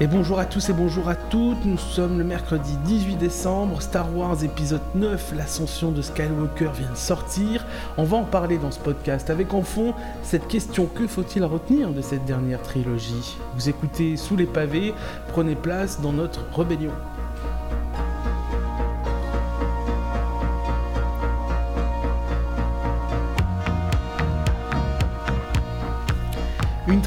Et bonjour à tous et bonjour à toutes, nous sommes le mercredi 18 décembre, Star Wars épisode 9, l'ascension de Skywalker vient de sortir. On va en parler dans ce podcast avec en fond cette question que faut-il retenir de cette dernière trilogie? Vous écoutez Sous les pavés, prenez place dans notre rébellion.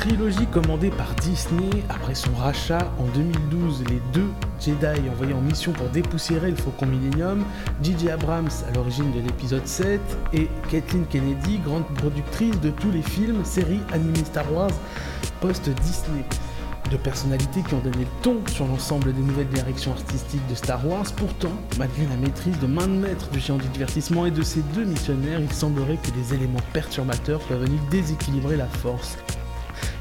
Trilogie commandée par Disney après son rachat en 2012, les deux Jedi envoyés en mission pour dépoussiérer le Faucon Millennium, J.J. Abrams à l'origine de l'épisode 7 et Kathleen Kennedy, grande productrice de tous les films, séries animées Star Wars post-Disney. De personnalités qui ont donné le ton sur l'ensemble des nouvelles directions artistiques de Star Wars, pourtant, malgré la maîtrise de main de maître du géant du divertissement et de ses deux missionnaires, il semblerait que des éléments perturbateurs peuvent venir déséquilibrer la force.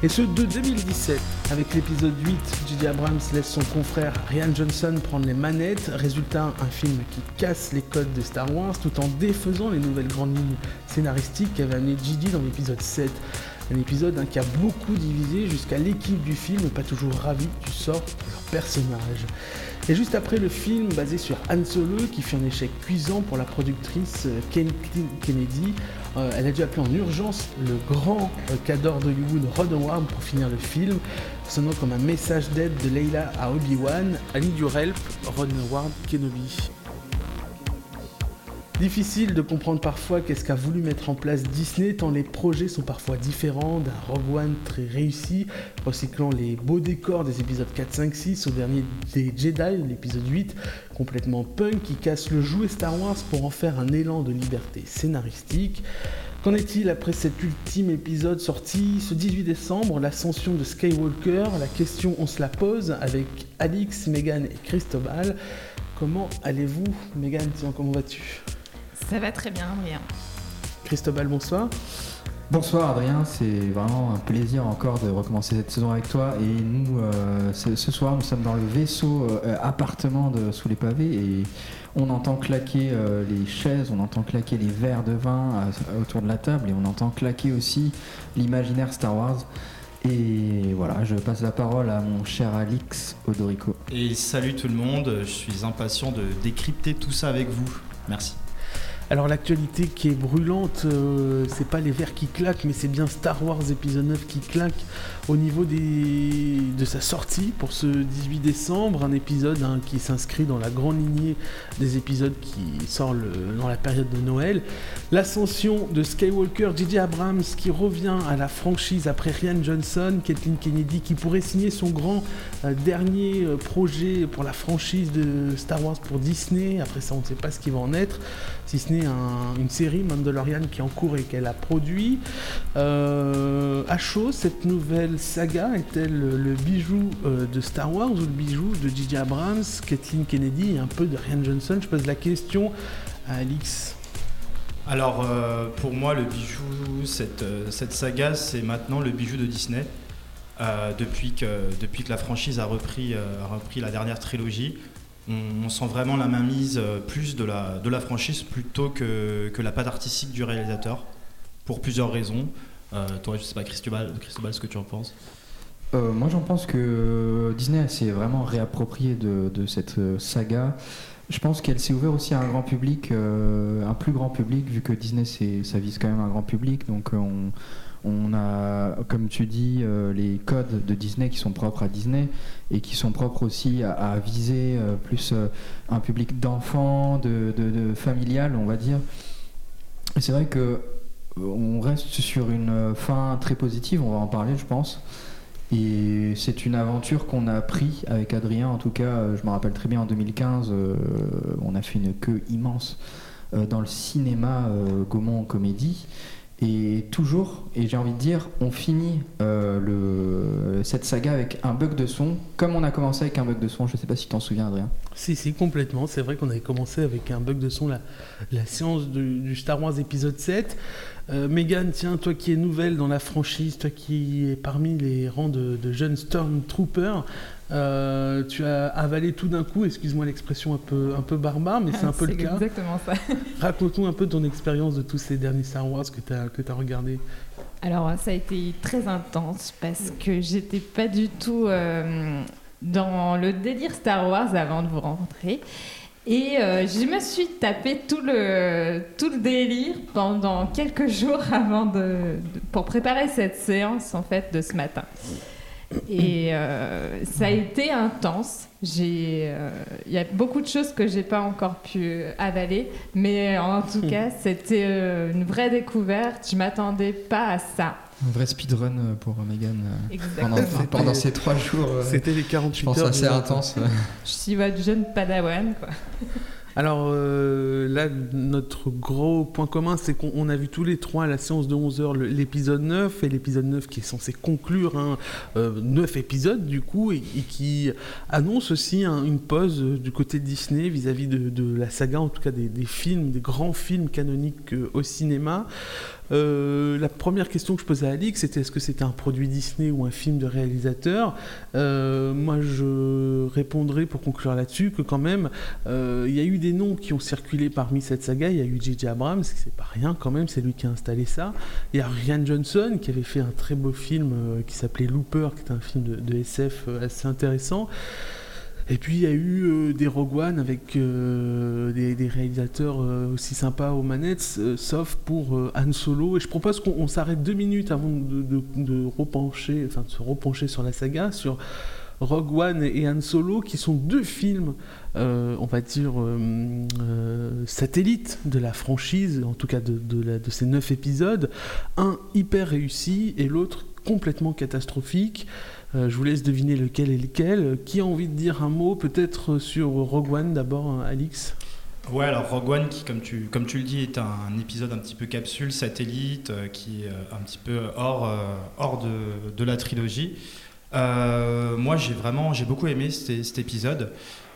Et ce de 2017. Avec l'épisode 8, J.J. Abrams laisse son confrère Ryan Johnson prendre les manettes. Résultat, un film qui casse les codes de Star Wars tout en défaisant les nouvelles grandes lignes scénaristiques qu'avait amené J.J. dans l'épisode 7. Un épisode hein, qui a beaucoup divisé jusqu'à l'équipe du film, pas toujours ravie du sort de leur personnage. Et juste après le film basé sur Han Solo, qui fit un échec cuisant pour la productrice euh, Kennedy, euh, elle a dû appeler en urgence le grand euh, cadre d'Hollywood Ron Howard pour finir le film, sonnant comme un message d'aide de Leila à Obi-Wan, Ali Durelp, Ron Howard, Kenobi. Difficile de comprendre parfois qu'est-ce qu'a voulu mettre en place Disney tant les projets sont parfois différents d'un Rogue One très réussi, recyclant les beaux décors des épisodes 4, 5, 6 au dernier des Jedi, l'épisode 8, complètement punk qui casse le jouet Star Wars pour en faire un élan de liberté scénaristique. Qu'en est-il après cet ultime épisode sorti ce 18 décembre, l'ascension de Skywalker? La question on se la pose avec Alix, Megan et Cristobal. Comment allez-vous Megan, tiens, comment vas-tu? Ça va très bien, Adrien. Cristobal, bonsoir. Bonsoir Adrien, c'est vraiment un plaisir encore de recommencer cette saison avec toi. Et nous, euh, ce soir, nous sommes dans le vaisseau euh, appartement de Sous les pavés et on entend claquer euh, les chaises, on entend claquer les verres de vin autour de la table et on entend claquer aussi l'imaginaire Star Wars. Et voilà, je passe la parole à mon cher Alix Odorico. Et salut tout le monde, je suis impatient de décrypter tout ça avec vous. Merci. Alors l'actualité qui est brûlante, euh, c'est pas les verres qui claquent, mais c'est bien Star Wars épisode 9 qui claque au niveau de sa sortie pour ce 18 décembre, un épisode hein, qui s'inscrit dans la grande lignée des épisodes qui sort dans la période de Noël. L'ascension de Skywalker, J.J. Abrams qui revient à la franchise après Ryan Johnson, Kathleen Kennedy qui pourrait signer son grand euh, dernier euh, projet pour la franchise de Star Wars pour Disney. Après ça, on ne sait pas ce qui va en être, si ce n'est une série Mandalorian qui est en cours et qu'elle a produit. Euh, à chaud, cette nouvelle saga est-elle le bijou euh, de Star Wars ou le bijou de J.J. Abrams, Kathleen Kennedy et un peu de Ryan Johnson Je pose la question à Alix. Alors, euh, pour moi, le bijou, cette, saga, c'est maintenant le bijou de Disney. depuis, que, la franchise a repris, la dernière trilogie, on, sent vraiment la mainmise euh, plus de la, de la franchise plutôt que, que la patte artistique du réalisateur, pour plusieurs raisons. Euh, toi, je sais pas, Cristobal, Cristobal, ce que tu en penses euh, moi, j'en pense que Disney s'est vraiment réapproprié de, de, cette saga. Je pense qu'elle s'est ouverte aussi à un grand public, un plus grand public, vu que Disney, ça vise quand même un grand public. Donc, on, a, comme tu dis, euh, les codes de Disney qui sont propres à Disney et qui sont propres aussi à, viser euh, plus euh, un public d'enfants, de, familial, on va dire. C'est vrai que on reste sur une fin très positive, on va en parler, je pense. Et c'est une aventure qu'on a pris avec Adrien, en tout cas, je me rappelle très bien en 2015, on a fait une queue immense dans le cinéma Gaumont Comédie. Et toujours, et j'ai envie de dire, on finit euh, cette saga avec un bug de son, comme on a commencé avec un bug de son. Je ne sais pas si tu t'en souviens, Adrien. Si, si, complètement. C'est vrai qu'on avait commencé avec un bug de son, la, la séance du, Star Wars épisode 7. Euh, Megan, tiens, toi qui es nouvelle dans la franchise, toi qui es parmi les rangs de, de jeunes Stormtroopers, euh, tu as avalé tout d'un coup, excuse-moi l'expression un peu, un peu barbare, mais c'est un peu le cas. exactement ça. Raconte-nous un peu ton expérience de tous ces derniers Star Wars que tu as, que as regardés. Alors, ça a été très intense parce que j'étais pas du tout. Euh, dans le délire Star Wars avant de vous rencontrer. Et euh, je me suis tapé tout le, tout le délire pendant quelques jours avant de, de- pour préparer cette séance en fait de ce matin. Et euh, ça a été intense. J'ai, euh, il y a beaucoup de choses que j'ai pas encore pu avaler, mais en tout cas, c'était euh, une vraie découverte. Je m'attendais pas à ça. Un vrai speedrun euh, pour Megan euh, pendant, pendant ces trois jours. euh, C'était les 48 je pense heures. assez intense. ouais. Je suis votre jeune padawan, quoi. Alors euh, là, notre gros point commun, c'est qu'on on a vu tous les trois à la séance de 11h l'épisode 9, et l'épisode 9 qui est censé conclure un 9 épisodes du coup, et, qui annonce aussi un- une pause euh, du côté Disney vis-à-vis de, la saga, en tout cas des, films, des grands films canoniques euh, au cinéma. Euh, la première question que je posais à Alix, c'était est-ce que c'était un produit Disney ou un film de réalisateur Euh, Moi, je répondrai pour conclure là-dessus que quand même, euh, il y a eu des noms qui ont circulé parmi cette saga. Il y a eu J.J. Abrams, c'est pas rien quand même, c'est lui qui a installé ça. Il y a Ryan Johnson qui avait fait un très beau film qui s'appelait Looper, qui est un film de, SF assez intéressant. Et puis il y a eu euh, des Rogue One avec euh, des, réalisateurs euh, aussi sympas aux manettes, sauf pour Han Solo. Et je propose qu'on on s'arrête deux minutes avant de, enfin, de se repencher sur la saga, sur Rogue One et Han Solo, qui sont deux films, on va dire, satellites de la franchise, en tout cas de ces neuf épisodes. Un hyper réussi et l'autre complètement catastrophique. Euh, je vous laisse deviner lequel est lequel. Qui a envie de dire un mot peut-être sur Rogue One d'abord, hein, Alix? Ouais, alors Rogue One, qui, comme tu, comme tu le dis, est un épisode un petit peu capsule, satellite, euh, qui est euh, un petit peu hors, hors de, la trilogie. Moi, j'ai vraiment, j'ai beaucoup aimé cet, épisode.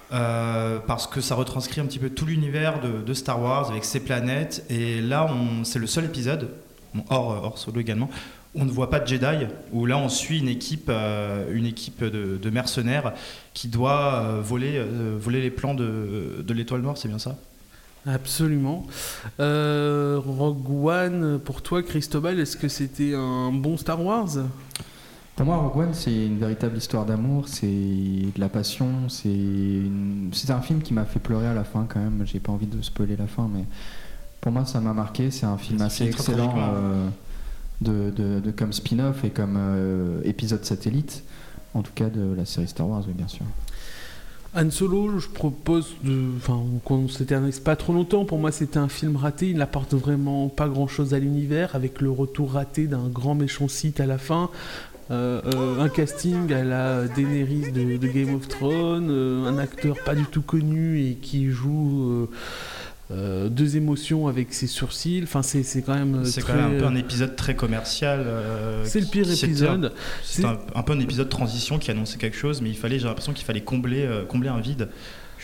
parce que ça retranscrit un petit peu tout l'univers de, Star Wars avec ses planètes. Et là, c'est le seul épisode, hors, hors solo également, on ne voit pas de Jedi, où là on suit une équipe, euh, une équipe de, de mercenaires qui doit euh, voler, euh, voler les plans de, de l'étoile noire, c'est bien ça? Absolument. Euh, Rogue One, pour toi, Christobal, est-ce que c'était un bon Star Wars? Pour moi, Rogue One, c'est une véritable histoire d'amour, c'est de la passion, c'est une- un film qui m'a fait pleurer à la fin quand même. J'ai pas envie de spoiler la fin, mais pour moi, ça m'a marqué. C'est un film assez excellent euh, de, comme spin-off et comme euh, épisode satellite, en tout cas de la série Star Wars, oui, bien sûr. Han Solo, je propose enfin, qu'on s'éternise pas trop longtemps. Pour moi, c'était un film raté. Il n'apporte vraiment pas grand-chose à l'univers, avec le retour raté d'un grand méchant Sith à la fin. Euh, euh, un casting à la Daenerys de, Game of Thrones, un acteur pas du tout connu et qui joue euh, euh, deux émotions avec ses sourcils. Enfin, c'est c'est quand même. euh, quand très- même un peu un épisode très commercial. euh, C'est le pire qui- épisode. un- C'est un, un peu un épisode transition qui annonçait quelque chose, mais il fallait, j'ai l'impression qu'il fallait combler, euh, combler un vide.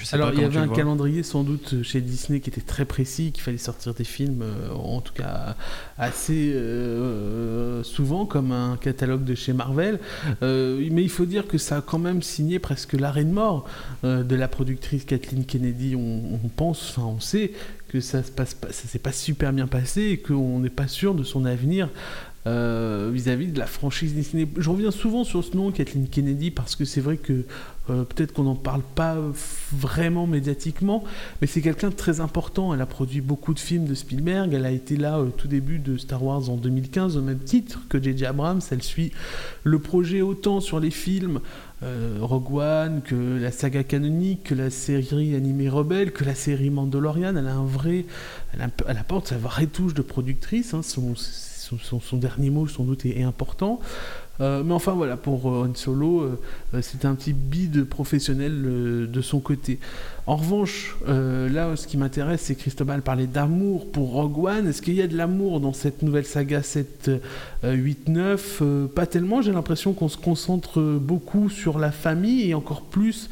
Je sais Alors pas il y avait un vois. calendrier sans doute chez Disney qui était très précis, qu'il fallait sortir des films, euh, en tout cas assez euh, souvent comme un catalogue de chez Marvel. Euh, mais il faut dire que ça a quand même signé presque l'arrêt de mort de la productrice Kathleen Kennedy. On, on pense, enfin on sait que ça se passe pas, ça s'est pas super bien passé et qu'on n'est pas sûr de son avenir euh, vis-à-vis de la franchise Disney. Je reviens souvent sur ce nom, Kathleen Kennedy, parce que c'est vrai que euh, peut-être qu'on n'en parle pas vraiment médiatiquement, mais c'est quelqu'un de très important. Elle a produit beaucoup de films de Spielberg. Elle a été là au tout début de Star Wars en 2015, au même titre que J.J. Abrams. Elle suit le projet autant sur les films euh, Rogue One, que la saga canonique, que la série animée Rebelle, que la série Mandalorian. Elle a un vrai, elle, a apporte sa vraie touche de productrice. hein. Son, dernier mot, sans doute, est important. Euh, mais enfin voilà, pour euh, Han Solo, euh, c'était un petit bide professionnel de son côté. En revanche, là, ce qui m'intéresse, c'est Cristobal parlait d'amour pour Rogue One. Est-ce qu'il y a de l'amour dans cette nouvelle saga 7, euh, 8, 9 Euh, Pas tellement. J'ai l'impression qu'on se concentre beaucoup sur la famille et encore plus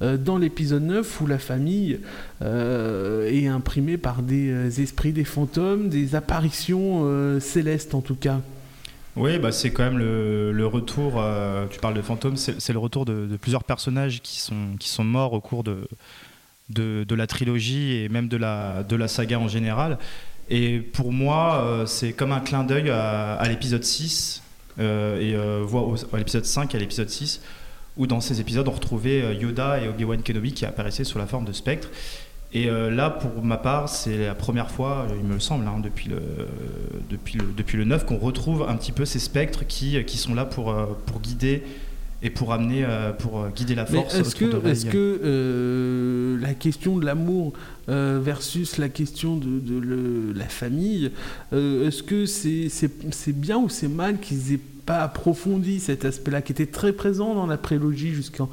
dans l'épisode 9 où la famille est imprimée par des esprits, des fantômes, des apparitions célestes en tout cas. Oui, bah, c'est quand même le, retour, euh, tu parles de fantômes, c'est le retour de, plusieurs personnages qui sont, qui sont morts au cours de, de, la trilogie et même de la, de la saga en général. Et pour moi, euh, c'est comme un clin d'œil à, l'épisode 6 euh, et à l'épisode 5 et à l'épisode 6 où dans ces épisodes on retrouvait Yoda et Obi-Wan Kenobi qui apparaissaient sous la forme de spectres. Et là, pour ma part, c'est la première fois, il me semble, hein, depuis, le, depuis, le, depuis le 9, qu'on retrouve un petit peu ces spectres qui, qui sont là pour, pour guider et pour amener, euh, pour euh, guider la force. Est-ce que, est que euh, la question de l'amour versus la question de, la famille, est-ce que c'est bien ou c'est mal qu'ils aient pas approfondi cet aspect-là qui était très présent dans la prélogie jusqu'en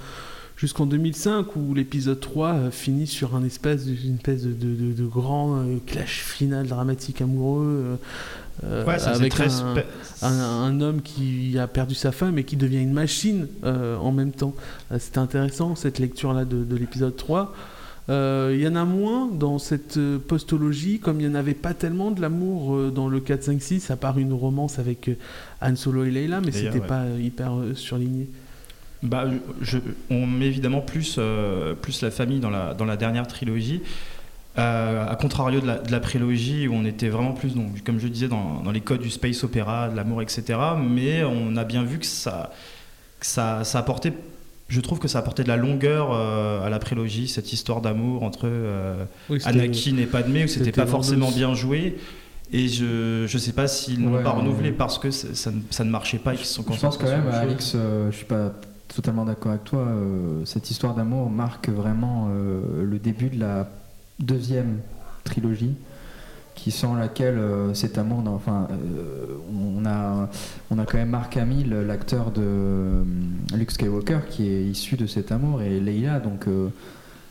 jusqu'en 2005 où l'épisode 3 finit sur un espèce, une espèce de, de grand clash final dramatique amoureux euh, avec un, homme qui a perdu sa femme et qui devient une machine euh, en même temps. Euh, c'était intéressant cette lecture-là de, l'épisode 3. Il y en a moins dans cette postologie, comme il n'y en avait pas tellement de l'amour dans le 4, 5, 6, à part une romance avec Han Solo et Leila, mais c'était pas hyper surligné. Bah, je, on met évidemment plus, plus la famille dans la, dans la dernière trilogie. Euh, à contrario de la, prélogie où on était vraiment plus, donc, comme je disais, dans, les codes du space opéra, de l'amour, etc. Mais on a bien vu que ça, ça, ça apportait, je trouve que ça apportait de la longueur euh, à la prélogie, cette histoire d'amour entre euh, Anakin et Padmé, où c'était pas forcément bien joué. Et je ne sais pas s'ils n'ont pas renouvelé parce que ça, ça, ne marchait pas et qu'ils se sont Je pense quand même, Alex, je suis pas totalement d'accord avec toi. cette histoire d'amour marque vraiment le début de la deuxième trilogie qui sans laquelle euh, cet amour enfin euh, on a on a quand même Mark Hamill l'acteur de euh, Luke Skywalker qui est issu de cet amour et Leila donc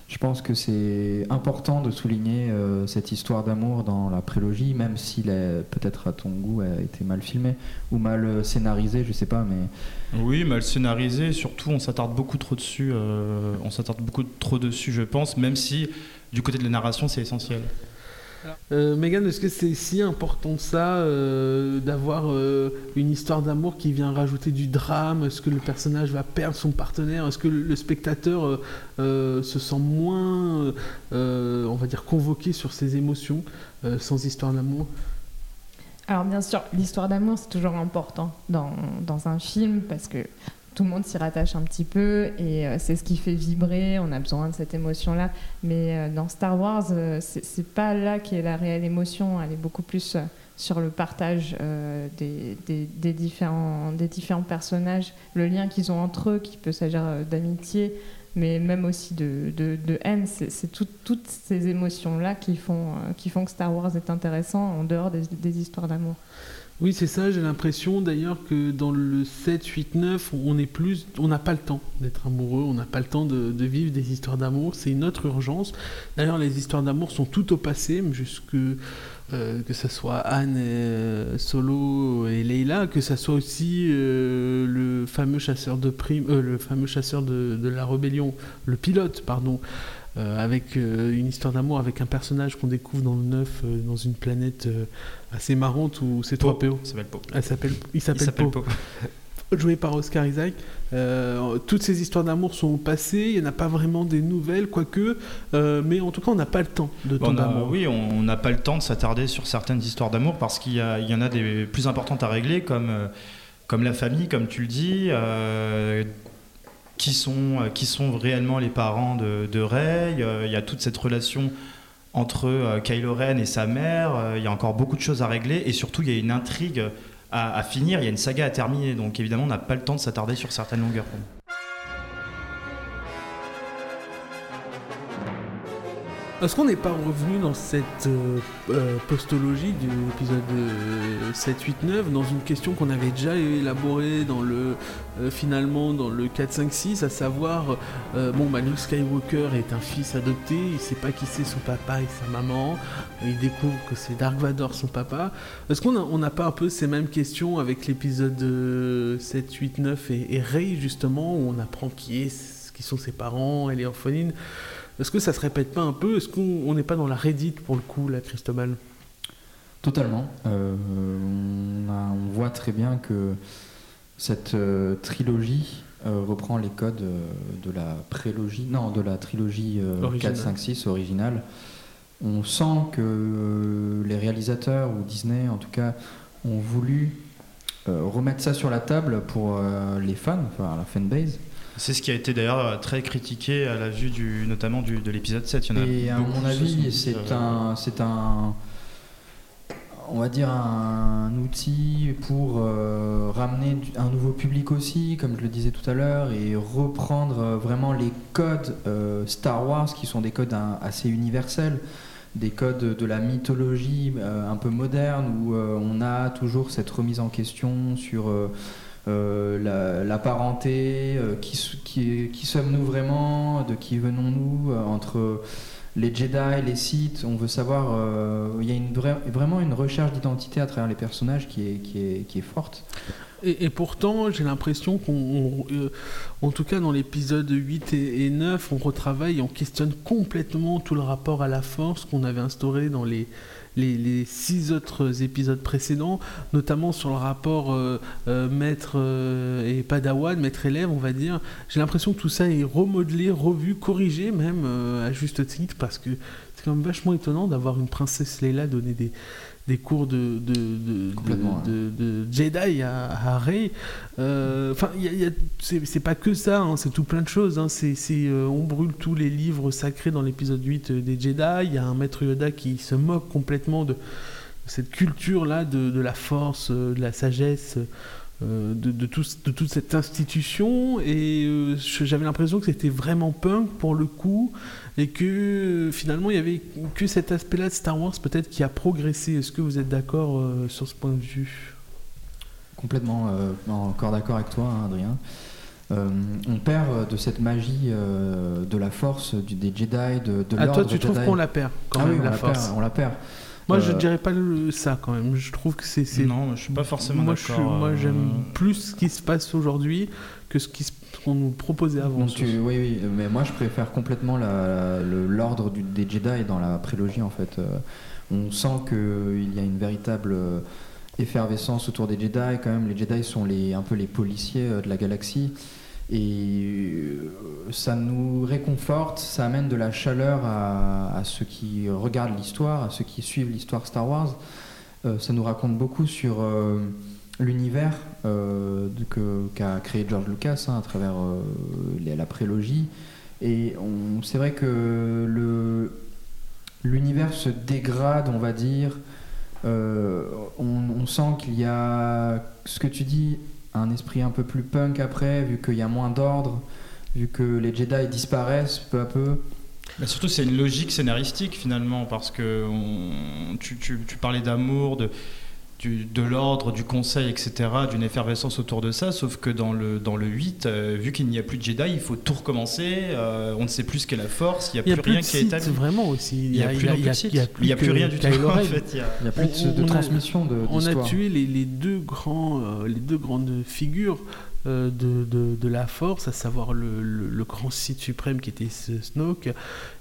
je pense que c'est important de souligner cette histoire d'amour dans la prélogie, même s'il peut-être à ton goût a été mal filmé ou mal scénarisé, je sais pas, mais oui, mal scénarisé. Surtout, on s'attarde beaucoup trop dessus. on s'attarde beaucoup trop dessus, je pense, même si du côté de la narration, c'est essentiel. Euh, Megan, est-ce que c'est si important ça euh, d'avoir euh, une histoire d'amour qui vient rajouter du drame? Est-ce que le personnage va perdre son partenaire? Est-ce que le, spectateur se sent moins, on va dire, convoqué sur ses émotions sans histoire d'amour? Alors bien sûr, l'histoire d'amour, c'est toujours important dans, dans, un film parce que tout le monde s'y rattache un petit peu et euh, c'est ce qui fait vibrer. On a besoin de cette émotion-là. Mais euh, dans Star Wars, euh, c'est pas là qui est la réelle émotion. Elle est beaucoup plus sur le partage des, différents, personnages, le lien qu'ils ont entre eux, qui peut s'agir d'amitié, mais même aussi de, haine. C'est toutes ces émotions-là qui font, que Star Wars est intéressant en dehors des histoires d'amour. Oui, c'est ça, j'ai l'impression d'ailleurs que dans le 7, 8, 9, on est plus, on n'a pas le temps d'être amoureux, on n'a pas le temps de, vivre des histoires d'amour, c'est une autre urgence. D'ailleurs, les histoires d'amour sont toutes au passé, jusque euh, que ce soit Anne euh, Solo et Leila, que ce soit aussi euh, le fameux chasseur de prime, le fameux chasseur de, de, la rébellion, le pilote, pardon, euh, avec euh, une histoire d'amour avec un personnage qu'on découvre dans le neuf euh, dans une planète assez marrante où c'est trois PO. Il s'appelle Po. il s'appelle Po. Joué par Oscar Isaac. toutes ces histoires d'amour sont passées, il n'y en a pas vraiment des nouvelles, quoique, mais en tout cas, on n'a pas le temps de temps d'amour. Oui, on n'a pas le temps de s'attarder sur certaines histoires d'amour parce qu'il y, y, en a des plus importantes à régler, comme, comme la famille, comme tu le dis qui sont, euh, qui réellement les parents de, de Rey. Euh, il y a toute cette relation entre euh, Kylo Ren et sa mère. Il y a encore beaucoup de choses à régler et surtout il y a une intrigue à, finir. Il y a une saga à terminer. Donc évidemment, on n'a pas le temps de s'attarder sur certaines longueurs. Est-ce qu'on n'est pas revenu dans cette euh, euh, postologie de l'épisode 7, 8, 9 dans une question qu'on avait déjà élaborée dans le euh, finalement dans le 4, 5, 6, à savoir bon bah Luke Skywalker est un fils adopté, il sait pas qui c'est son papa et sa maman, il découvre que c'est Dark Vador son papa. Est-ce qu'on n'a pas un peu ces mêmes questions avec l'épisode 7, 8, 9 et, et Rey justement où on apprend qui est qui sont ses parents, elle est orpheline? Est-ce que ça se répète pas un peu? Est-ce qu'on n'est pas dans la Reddit pour le coup, là, Christobal Totalement. Euh, on, voit très bien que cette euh, trilogie euh, reprend les codes de la prélogie, non, de la trilogie 4, 5, 6 originale. On sent que les réalisateurs, ou Disney en tout cas, ont voulu remettre ça sur la table pour les fans, enfin la fanbase, C'est ce qui a été d'ailleurs très critiqué à la vue du, notamment du, de l'épisode 7. Il y en a Et à mon avis, c'est euh, un, c'est un, on va dire un outil pour euh, ramener un nouveau public aussi, comme je le disais tout à l'heure, et reprendre euh, vraiment les codes euh, Star Wars qui sont des codes un- assez universels, des codes de la mythologie euh, un peu moderne où euh, on a toujours cette remise en question sur euh, euh, la, la parenté, euh, qui, sommes-nous vraiment, de qui venons-nous, euh, entre les Jedi, les Sith, on veut savoir, euh, il y a vraiment une recherche d'identité à travers les personnages qui est, forte. Et, pourtant, j'ai l'impression qu'on, on- euh, en tout cas dans l'épisode 8 et, et 9, on retravaille, on questionne complètement tout le rapport à la force qu'on avait instauré dans les, les, six autres épisodes précédents, notamment sur le rapport euh, euh, maître euh, et padawan, maître-élève, on va dire. J'ai l'impression que tout ça est remodelé, revu, corrigé même à juste titre, parce que c'est quand même vachement étonnant d'avoir une princesse Leila donner des, des cours de, de, de, Complètement, de- de- de Jedi à, à Rey. Euh, Enfin, c'est pas que ça, hein, c'est tout plein de choses. hein. C'est, euh, on brûle tous les livres sacrés dans l'épisode 8 euh, des Jedi. Il y a un maître Yoda qui se moque complètement de cette culture-là de, la force, de la sagesse. euh, de, de, tout- de toute cette institution et euh, j'avais l'impression que c'était vraiment punk pour le coup et que finalement il y avait que cet aspect-là de Star Wars peut-être qui a progressé. Est-ce que vous êtes d'accord euh, sur ce point de vue? Complètement euh, encore d'accord avec toi, hein, Adrien. Euh, on perd de cette magie de la force, du, des Jedi, de, de Ah, l'ordre toi, tu trouves qu'on la perd quand Ah même, oui, on la perd, on la perd. Moi, je Euh, dirais pas le- ça quand même. Je trouve que c'est. Non, je suis pas forcément moi, je suis- d'accord. moi, euh, j'aime plus ce qui se passe aujourd'hui que ce qu'on nous proposait avant. Donc sur- tu- oui, oui, mais moi je préfère complètement l'ordre des Jedi dans la prélogie en fait. Euh, on sent qu'il y a une véritable euh, effervescence autour des Jedi quand même. Les Jedi sont les, un peu les policiers euh, de la galaxie et euh, ça nous réconforte, ça amène de la chaleur à, ceux qui regardent l'histoire, à ceux qui suivent l'histoire Star Wars. Euh, ça nous raconte beaucoup sur euh, l'univers euh, qu'a créé George Lucas hein, à travers la prélogie. Et c'est vrai que l'univers se dégrade, on va dire. On sent qu'il y a, ce que tu dis, un esprit un peu plus punk après, vu qu'il y a moins d'ordre, vu que les Jedi disparaissent peu à peu. Surtout, c'est une logique scénaristique finalement, parce que tu- tu parlais d'amour, de, du- de l'ordre, du conseil, etc., d'une effervescence autour de ça, sauf que dans le, dans le 8, euh, vu qu'il n'y a plus de Jedi, il faut tout recommencer, euh, on ne sait plus ce qu'est la force, il n'y a a plus rien qui est établi. vraiment aussi. Il n'y a, plus il n'y a plus rien du tout. En fait, il n'y a plus de, On- de on a- transmission de, On a tué les, les deux grands, euh, les deux grandes figures de, de, la Force, à savoir le, grand Sith suprême qui était Snoke,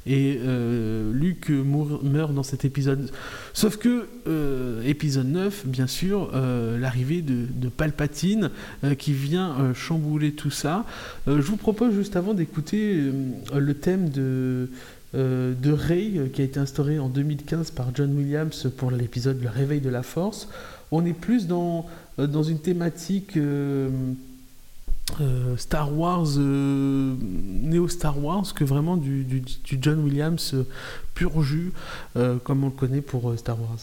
et euh, Luke meurt dans cet épisode. Sauf que euh, épisode 9, bien sûr, euh, l'arrivée de, Palpatine euh, qui vient euh, chambouler tout ça. Euh, je vous propose juste avant d'écouter euh, le thème de euh, de Rey euh, qui a été instauré en 2015 par John Williams pour l'épisode Le réveil de la force. On est plus dans, euh, une thématique euh, euh, Star Wars, euh, néo Star Wars, que vraiment du, du- du John Williams euh, pur jus, euh, comme on le connaît pour Star Wars.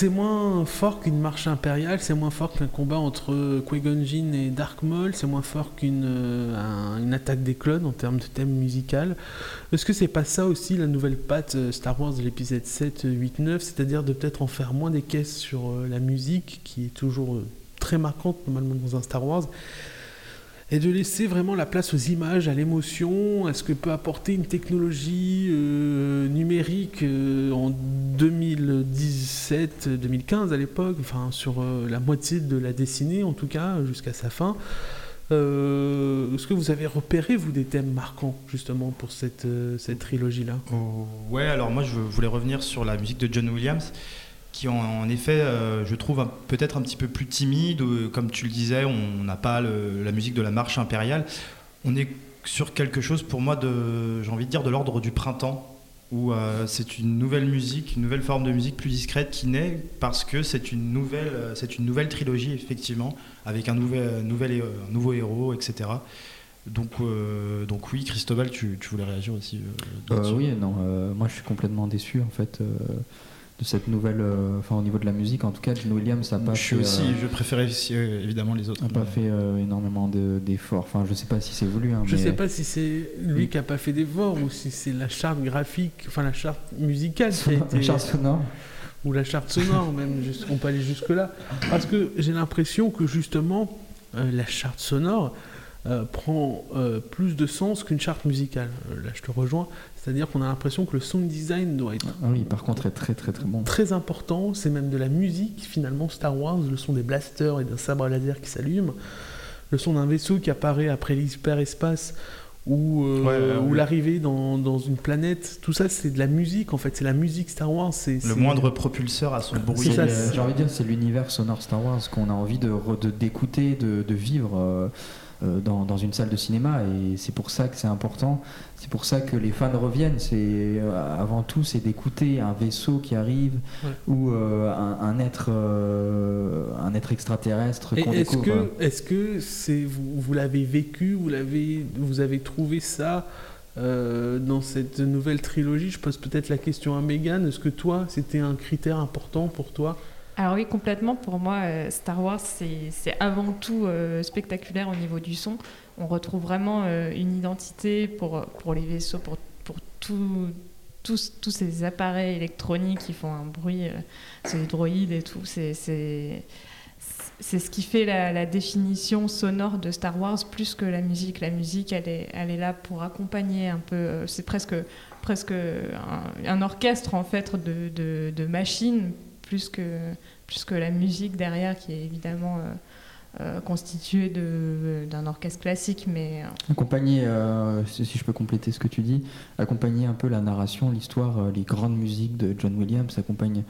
C'est moins fort qu'une marche impériale, c'est moins fort qu'un combat entre Qui-Gon Jinn et Dark Maul, c'est moins fort qu'une euh, attaque des clones en termes de thème musical. Est-ce que c'est pas ça aussi la nouvelle patte euh, Star Wars de l'épisode 7, 8, 9, c'est-à-dire de peut-être en faire moins des caisses sur euh, la musique, qui est toujours très marquante normalement dans un Star Wars, et de laisser vraiment la place aux images, à l'émotion, à ce que peut apporter une technologie euh, numérique euh, en 2017-2015 à l'époque, enfin sur euh, la moitié de la dessinée en tout cas, jusqu'à sa fin. Est-ce que vous avez repéré, vous, des thèmes marquants justement pour cette, cette trilogie-là? Oh, ouais, alors moi je voulais revenir sur la musique de John Williams, qui en, en effet, euh, je trouve peut-être un petit peu plus timide. Comme tu le disais, on n'a pas le- la musique de la marche impériale. On est sur quelque chose pour moi de, j'ai envie de dire, de l'ordre du printemps, où euh, c'est une nouvelle musique, une nouvelle forme de musique plus discrète qui naît parce que c'est une nouvelle, euh, c'est une nouvelle trilogie effectivement, avec un nouvel, nouvel, un nouveau héros, etc. Donc, euh, donc oui, Christobal, tu, tu voulais réagir aussi euh, oui, non, moi je suis complètement déçu en fait de cette nouvelle. euh, Enfin, au niveau de la musique, en tout cas, John Williams n'a pas je suis fait, aussi, euh, je préférais aussi, euh, évidemment les autres. a pas fait euh, énormément de- d'efforts. Enfin, je sais pas si c'est voulu. Hein, Je mais sais pas si c'est lui Oui. qui a pas fait d'effort ou si c'est la charte graphique, enfin la charte musicale qui a La charte sonore. ou la charte sonore même, on peut aller jusque-là. Parce que j'ai l'impression que justement, euh, la charte sonore euh, prend euh, plus de sens qu'une charte musicale. Euh, là, je te rejoins. C'est-à-dire qu'on a l'impression que le sound design doit être Ah oui, par contre, est très très très bon. très important. C'est même de la musique, finalement, Star Wars, le son des blasters et d'un sabre laser qui s'allume, le son d'un vaisseau qui apparaît après l'hyperespace ou, euh, Ouais, ouais, ou ouais. l'arrivée dans, dans une planète. Tout ça, c'est de la musique, en fait. C'est la musique Star Wars. C'est, Le c'est- moindre propulseur a son bruit. J'ai envie de dire, c'est l'univers sonore Star Wars qu'on a envie de, d'écouter, de, de vivre dans, dans une salle de cinéma. Et c'est pour ça que c'est important. C'est pour ça que les fans reviennent. C'est euh, avant tout, c'est d'écouter un vaisseau qui arrive Ouais. ou euh, un, un être, euh, un être extraterrestre qu'on est-ce découvre. que, est-ce que c'est, vous, vous l'avez vécu, vous, l'avez, vous avez trouvé ça euh, dans cette nouvelle trilogie? Je pose peut-être la question à Megan. Est-ce que toi, c'était un critère important pour toi Alors oui, complètement. Pour moi, euh, Star Wars, c'est avant tout euh, spectaculaire au niveau du son. On retrouve vraiment euh, une identité pour, pour les vaisseaux, pour, pour tout- tous, tous ces appareils électroniques qui font un bruit, euh, ces droïdes et tout. C'est ce qui fait la, définition sonore de Star Wars plus que la musique. La musique, elle est, elle est là pour accompagner un peu. C'est presque, presque un, orchestre en fait de, de machines plus que, plus que la musique derrière qui est évidemment euh, euh, constituée d'un orchestre classique. Mais euh, Accompagner, si je peux compléter ce que tu dis, accompagner un peu la narration, l'histoire, les grandes musiques de John Williams accompagnent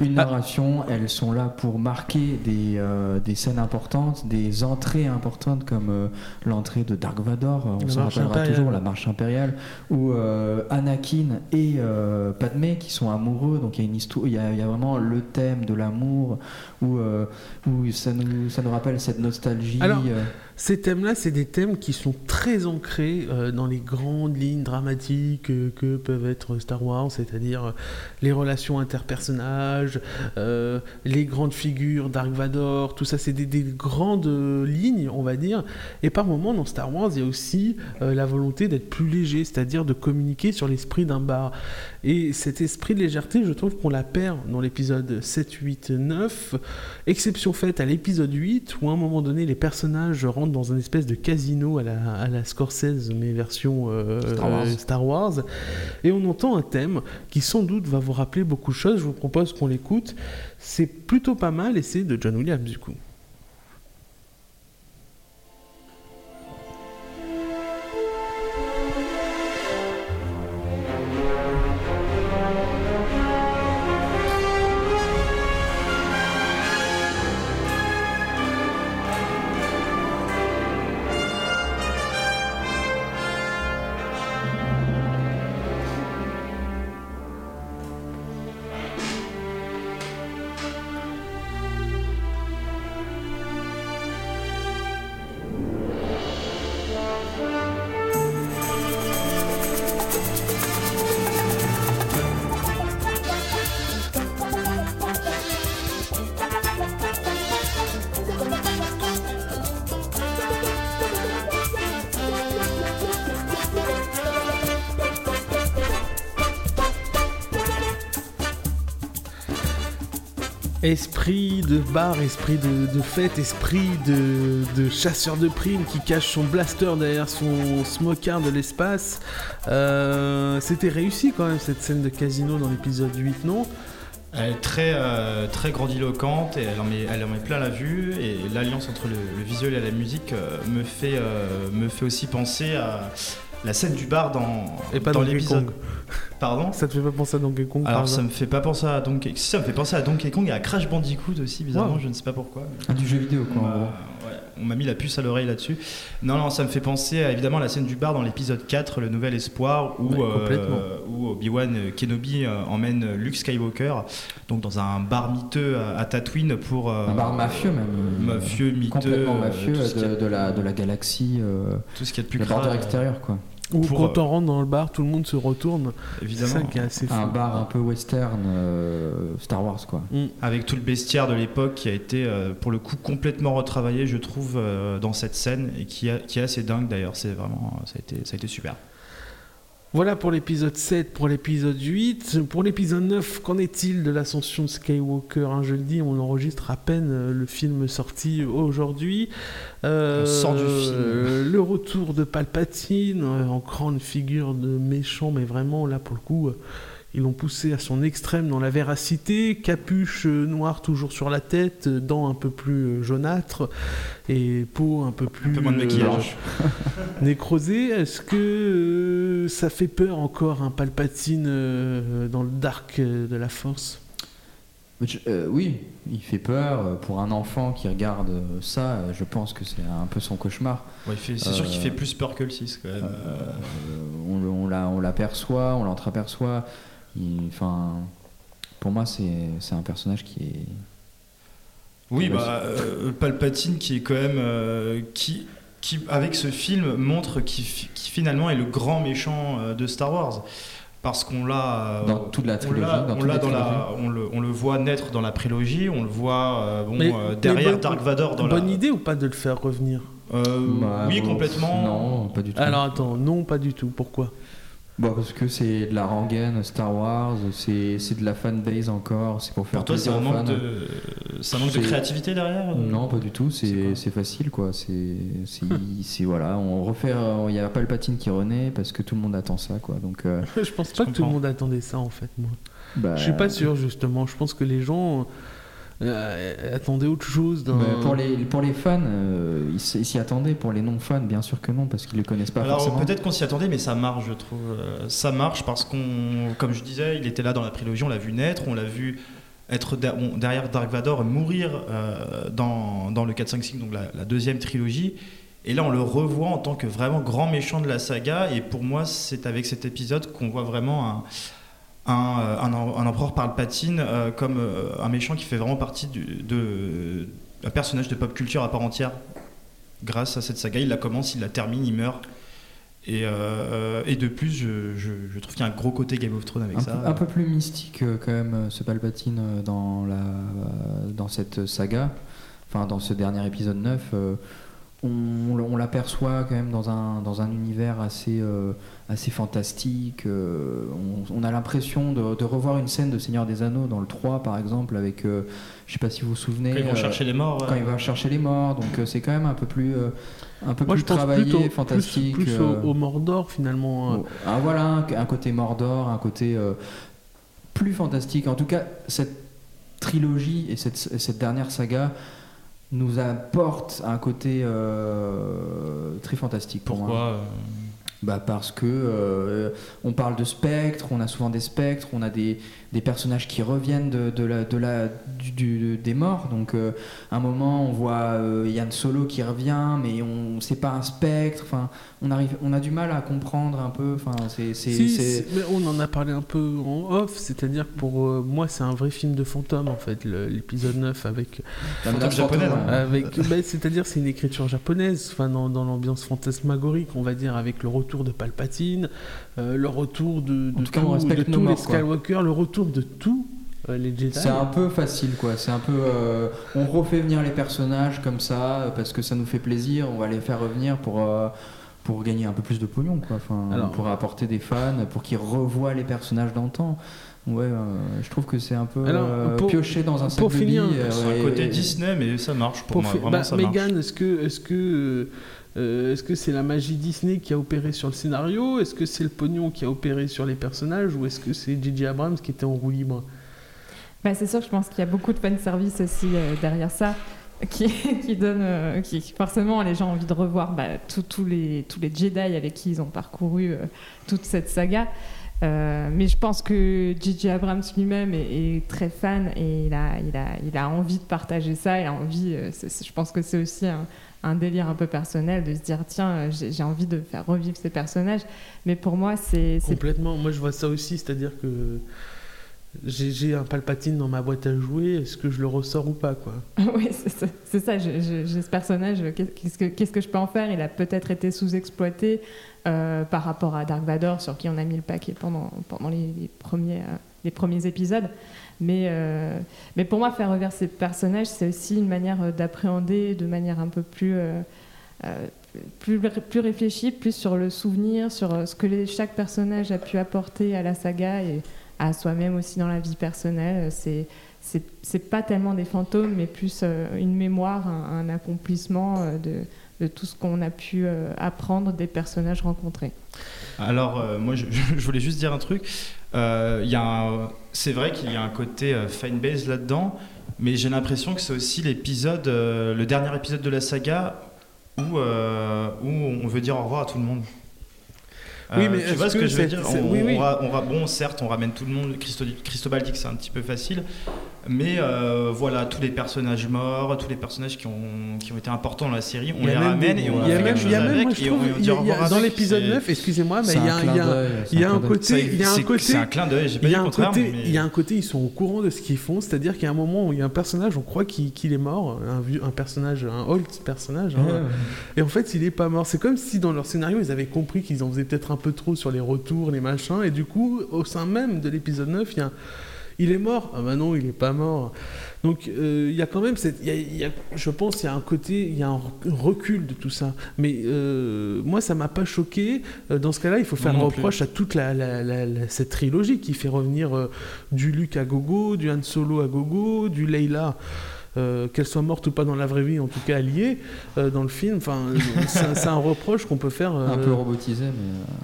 une Ah. narration. Elles sont là pour marquer des, euh, des scènes importantes, des entrées importantes comme euh, l'entrée de Dark Vador, euh, on s'en rappellera impériale. toujours, la marche impériale, où euh, Anakin et euh, Padmé qui sont amoureux, donc il y a une histoire, il y a, il y a vraiment le thème de l'amour, où, euh, où ça, nous, ça nous rappelle cette nostalgie. Alors, Ces thèmes-là, c'est des thèmes qui sont très ancrés euh, dans les grandes lignes dramatiques euh, que peuvent être Star Wars, c'est-à-dire euh, les relations interpersonnages, euh, les grandes figures, Dark Vador, tout ça, c'est des, des grandes lignes, on va dire. Et par moments, dans Star Wars, il y a aussi la volonté d'être plus léger, c'est-à-dire de communiquer sur l'esprit d'un bar. Et cet esprit de légèreté, je trouve qu'on la perd dans l'épisode 7, 8, 9. Exception faite à l'épisode 8, où à un moment donné, les personnages rentrent dans une espèce de casino à la, à la Scorsese, mais version euh, Star Wars. euh, Star Wars. Et on entend un thème qui sans doute va vous rappeler beaucoup de choses. Je vous propose qu'on l'écoute. C'est plutôt pas mal et c'est de John Williams du coup. Esprit de bar, esprit de, fête, esprit de, chasseur de primes qui cache son blaster derrière son smoker de l'espace. Euh, c'était réussi quand même cette scène de casino dans l'épisode 8, non? Elle est très, euh, très grandiloquente et elle en, met, elle plein la vue. Et l'alliance entre le, visuel et la musique euh, me fait aussi penser à la scène du bar dans, et pas dans l'épisode. Pardon Ça te fait pas penser à Donkey Kong Alors ça me fait pas penser à Donkey Kong. ça me fait penser à Donkey Kong et à Crash Bandicoot aussi, bizarrement, je ne sais pas pourquoi. Ah, du jeu vidéo quoi. on m'a mis la puce à l'oreille là-dessus. Non, non, ça me fait penser à évidemment la scène du bar dans l'épisode 4, Le Nouvel Espoir, où, euh, où Obi-Wan Kenobi euh, emmène Luke Skywalker donc dans un bar miteux à, Tatooine pour. Euh, un bar mafieux même. Mafieux, miteux. Complètement mafieux de, la, de la galaxie. tout ce qui est de plus Le bordure extérieur quoi. Ou quand on rentre dans le bar, tout le monde se retourne. Évidemment. Un bar un peu western, euh, Star Wars, quoi. Mm. Avec tout le bestiaire de l'époque qui a été, euh, pour le coup, complètement retravaillé, je trouve, euh, dans cette scène et qui, qui est assez dingue d'ailleurs. C'est vraiment, ça a été, ça a été super. Voilà pour l'épisode 7, pour l'épisode 8. Pour l'épisode 9, qu'en est-il de l'ascension de Skywalker hein, Je le dis, on enregistre à peine euh, le film sorti aujourd'hui. Euh, sort du film. le retour de Palpatine, euh, en grande figure de méchant, mais vraiment, là, pour le coup... Ils l'ont poussé à son extrême dans la véracité, capuche noire toujours sur la tête, dents un peu plus jaunâtres et peau un peu plus un peu moins de maquillage. nécrosée. Est-ce que euh, ça fait peur encore un Palpatine euh, dans le dark de la Force? Euh, oui, il fait peur. Pour un enfant qui regarde ça, je pense que c'est un peu son cauchemar. c'est sûr qu'il fait plus peur que le 6 quand même. on, on l'aperçoit, on l'entreaperçoit. Enfin, pour moi, c'est un personnage qui est. Oui, bah, euh, Palpatine qui est quand même. Euh, qui, qui, avec ce film, montre qui, qui, finalement est le grand méchant euh, de Star Wars. Parce qu'on l'a. Dans toute la trilogie. On, on, la, on, le, on, le, voit naître dans la prélogie, on le voit bon, derrière Dark Vador dans bonne idée ou pas de le faire revenir? Bah, Oui, complètement. Non, pas du tout. Alors attends, non, pas du tout. Pourquoi? Bon, parce que c'est de la rengaine Star Wars, c'est de la fanbase encore, c'est pour faire Pour toi, c'est un manque, de... manque de créativité derrière Non, pas du tout, c'est facile quoi. C'est voilà, on refait, il n'y a pas le patine qui renaît parce que tout le monde attend ça quoi. Donc, euh, je pense pas que tout le monde attendait ça en fait, moi. Bah, je suis pas sûr justement, je pense que les gens euh, attendez autre chose pour, les, pour les fans, euh, ils s'y attendaient. Pour les non-fans, bien sûr que non, parce qu'ils ne le connaissent pas Alors peut-être qu'on s'y attendait, mais ça marche, je trouve. Euh, ça marche parce qu'on, comme je disais, il était là dans la prélogie, on l'a vu naître, on l'a vu être derrière Dark Vador et mourir dans, dans, le 4-5-6, donc la, la, deuxième trilogie. Et là, on le revoit en tant que vraiment grand méchant de la saga. Et pour moi, c'est avec cet épisode qu'on voit vraiment un un, euh, un, un empereur Palpatine euh, comme euh, un méchant qui fait vraiment partie du, de, un personnage de pop culture à part entière. Grâce à cette saga, il la commence, il la termine, il meurt. Et, et, de plus, je, je, trouve qu'il y a un gros côté Game of Thrones avec ça. un peu plus mystique quand même ce Palpatine dans, la, dans cette saga, enfin dans ce dernier épisode 9. On, on l'aperçoit quand même dans un, dans un univers assez assez fantastique. Euh, on, a l'impression de, revoir une scène de Seigneur des Anneaux dans le 3 par exemple avec, euh, je sais pas si vous vous souvenez, quand ils vont chercher les morts. Quand ils vont chercher les morts, donc c'est quand même un peu plus, un peu plus travaillé, fantastique. Plus, au, Mordor finalement. Oh, ah, voilà, un, côté Mordor, un côté plus fantastique. En tout cas, cette trilogie et cette, cette dernière saga nous apporte un côté très fantastique pour Pourquoi moi bah parce que euh, on parle de spectres, on a souvent des spectres, on a des, des personnages qui reviennent de, de la, de la, du, des morts. Donc, euh, à un moment, on voit euh, Yann Solo qui revient, mais on c'est pas un spectre. Enfin, on arrive, on a du mal à comprendre un peu. Enfin, c'est, on en a parlé un peu en off, c'est-à-dire que pour euh, moi, c'est un vrai film de fantôme en fait, l'épisode 9 avec. japonais. Avec, bah, c'est-à-dire, c'est une écriture japonaise, enfin dans, dans l'ambiance fantasmagorique, on va dire, avec le retour de Palpatine, le retour de, de, tous les Skywalker, le retour de tout euh, les Jedi. C'est un peu facile, quoi. C'est un peu. Euh, on refait venir les personnages comme ça parce que ça nous fait plaisir. On va les faire revenir pour. Euh, pour gagner un peu plus de pognon, quoi. Enfin, pour apporter des fans, pour qu'ils revoient les personnages d'antan. Ouais, euh, je trouve que c'est un peu Alors, euh, pour- pioché dans un sac pour de finir, billes, euh, C'est un et- côté et- Disney, mais ça marche pour, Pour moi. fi- Vraiment, bah, ça marche. Megan, est-ce que est-ce que euh, est-ce que c'est la magie Disney qui a opéré sur le scénario? Est-ce que c'est le pognon qui a opéré sur les personnages? Ou est-ce que c'est J.J. Abrams qui était en roue libre? Bah, c'est sûr, je pense qu'il y a beaucoup de fanservice aussi euh, derrière ça, qui, donne, euh, qui forcément les gens ont envie de revoir bah, tous- les, Jedi avec qui ils ont parcouru euh, toute cette saga. Euh, mais je pense que J.J. Abrams lui-même est, très fan et il a, il, a, il a envie de partager ça. Il a envie, je pense que c'est aussi un, un délire un peu personnel de se dire tiens, j'ai envie de faire revivre ces personnages. Mais pour moi, c'est Complètement. Moi, je vois ça aussi, c'est-à-dire que j'ai un Palpatine dans ma boîte à jouer. Est-ce que je le ressors ou pas, quoi oui, c'est ça. ça, J'ai ce personnage. Qu'est-ce que, qu'est-ce que je peux en faire? Il a peut-être été sous-exploité euh, par rapport à Dark Vador, sur qui on a mis le paquet pendant, euh, les premiers épisodes. Mais, euh, pour moi, faire revers ces personnages, c'est aussi une manière euh, d'appréhender de manière un peu plus, euh, euh, plus, réfléchie, plus sur le souvenir, sur euh, ce que chaque personnage a pu apporter à la saga et à soi-même aussi dans la vie personnelle. C'est c'est pas tellement des fantômes, mais plus euh, une mémoire, un, accomplissement euh, de, tout ce qu'on a pu euh, apprendre des personnages rencontrés. Alors, moi, je, voulais juste dire un truc. C'est vrai qu'il y a un côté euh, fanbase là-dedans, mais j'ai l'impression que c'est aussi l'épisode, le dernier épisode de la saga où, où on veut dire au revoir à tout le monde. Oui, Euh, mais tu vois ce que que je veux dire on, oui, oui. on ra- on ra- Bon, certes, on ramène tout le monde. Christo, Cristobal dit que c'est un petit peu facile, mais euh, voilà, tous les personnages morts, tous les personnages qui ont, qui ont été importants dans la série, on les ramène et on fait quelque il y a chose avec et on dit au revoir dans l'épisode c'est- 9, excusez-moi, mais il y a, un côté, il y a un C'est- un clin d'œil, j'ai pas il y dit a le un contraire. côté, mais- il y a un côté, ils sont au courant de ce qu'ils font, c'est-à-dire qu'il y a un moment où il y a un personnage, on croit qu'il est mort, un personnage, un old personnage, hein, et en fait, il est pas mort. C'est comme si dans leur scénario, ils avaient compris qu'ils en faisaient peut-être un peu trop sur les retours, les machins, et du coup, au sein même de l'épisode 9, il y a un- il est mort. Ah bah non, il est pas mort. Donc euh, il y a quand même cette, y a- il y a- je pense, il y a un côté, il y a un recul de tout ça. Mais euh, moi, ça m'a pas choqué. Euh, Dans ce cas-là, il faut faire un reproche à toute la, la- la- la- cette trilogie qui fait revenir euh, du Luke à gogo, du Han Solo à gogo, du Leila. euh, qu'elle soit morte ou pas dans la vraie vie, en tout cas alliée euh, dans le film. Enfin, c'est un reproche qu'on peut faire. Un peu robotisé, mais.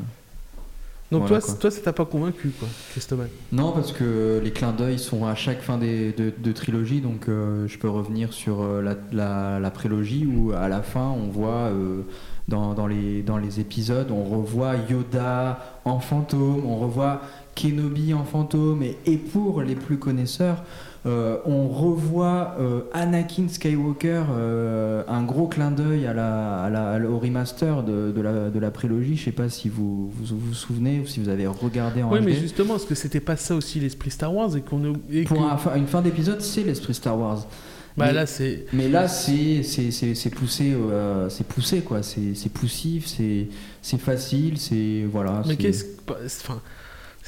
Donc voilà, toi, toi, ça t'a pas convaincu, quoi, Christophe Non, parce que les clins d'œil sont à chaque fin des, de, de trilogie, donc euh, je peux revenir sur euh, la, la, la prélogie où à la fin on voit euh, dans, dans, les, dans les épisodes, on revoit Yoda en fantôme, on revoit Kenobi en fantôme, et, et pour les plus connaisseurs, euh, on revoit euh, Anakin Skywalker, euh, un gros clin d'œil à la, à au remaster de, de, la, de la prélogie. Je sais pas si vous vous, vous souvenez ou si vous avez regardé en Oui, HD. mais justement, est-ce que c'était pas ça aussi l'esprit Star Wars et qu'on Pour que- un fin- une fin d'épisode, c'est l'esprit Star Wars. bah mais- là c'est Mais là, c'est poussé, euh, c'est poussé quoi. C'est poussif, c'est facile, c'est voilà. mais qu'est-ce que enfin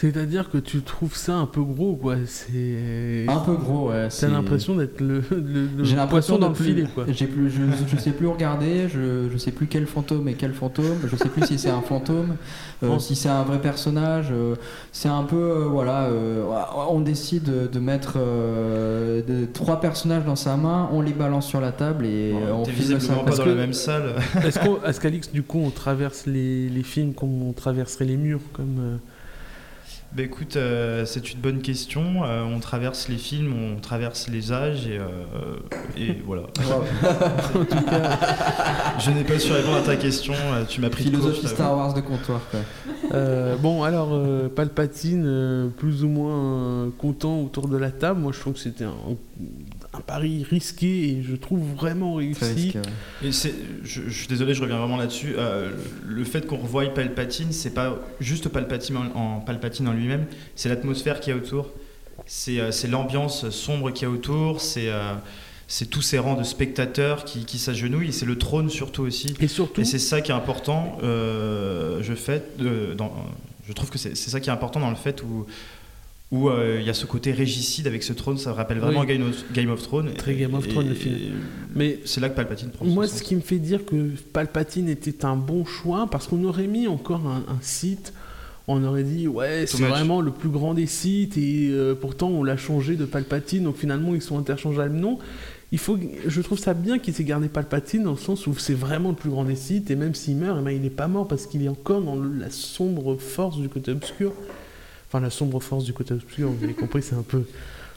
c'est-à-dire que tu trouves ça un peu gros quoi, c'est un peu gros. Ouais, T'as l'impression d'être le, le, le J'ai l'impression dans le filet quoi. J'ai plus, je, je sais plus regarder, je, je sais plus quel fantôme est quel fantôme, je sais plus si c'est un fantôme, euh, si c'est un vrai personnage. euh, c'est un peu, euh, voilà, euh, on décide de, de mettre euh, de- trois personnages dans sa main, on les balance sur la table et euh, on filme ça. visiblement pas Parce dans que- la même salle. Est-ce qu'Alix du coup on traverse les, les films comme on traverserait les murs comme euh, Bah écoute, euh, c'est une bonne question. Euh, on traverse les films, on traverse les âges et, euh, et voilà. en tout cas Je n'ai pas su répondre à ta question. euh, Tu m'as pris Philosophie. Star Wars de comptoir. Quoi. euh, bon alors euh, Palpatine euh, plus ou moins euh, content autour de la table. Moi je trouve que c'était un, un pari risqué et je trouve vraiment réussi. ouais. Et c'est, je, je suis désolé, je reviens vraiment là-dessus. Euh, le fait qu'on revoie Palpatine, c'est pas juste Palpatine en, en- Palpatine en lui-même, c'est l'atmosphère qu'il y a autour, c'est, euh, c'est l'ambiance sombre qu'il y a autour, c'est, euh, c'est tous ces rangs de spectateurs qui, qui s'agenouillent, et c'est le trône surtout aussi. Et surtout Et c'est ça qui est important. euh, je, fais, euh, dans, je trouve que c'est, c'est ça qui est important dans le fait où où euh, il y a ce côté régicide avec ce trône, ça rappelle vraiment Oui. Game, of, Game of Thrones. Très Game of Et- Thrones, le film. mais c'est là que Palpatine prend Moi, ce sens. qui me fait dire que Palpatine était un bon choix, parce qu'on aurait mis encore un, un site, on aurait dit ouais c'est vraiment le plus grand des sites et euh, pourtant on l'a changé de Palpatine donc finalement ils sont interchangeables non il faut je trouve ça bien qu'il s'est gardé Palpatine dans le sens où c'est vraiment le plus grand des sites et même s'il meurt eh ben, il n'est pas mort parce qu'il est encore dans la sombre force du côté obscur enfin la sombre force du côté obscur vous avez compris c'est un peu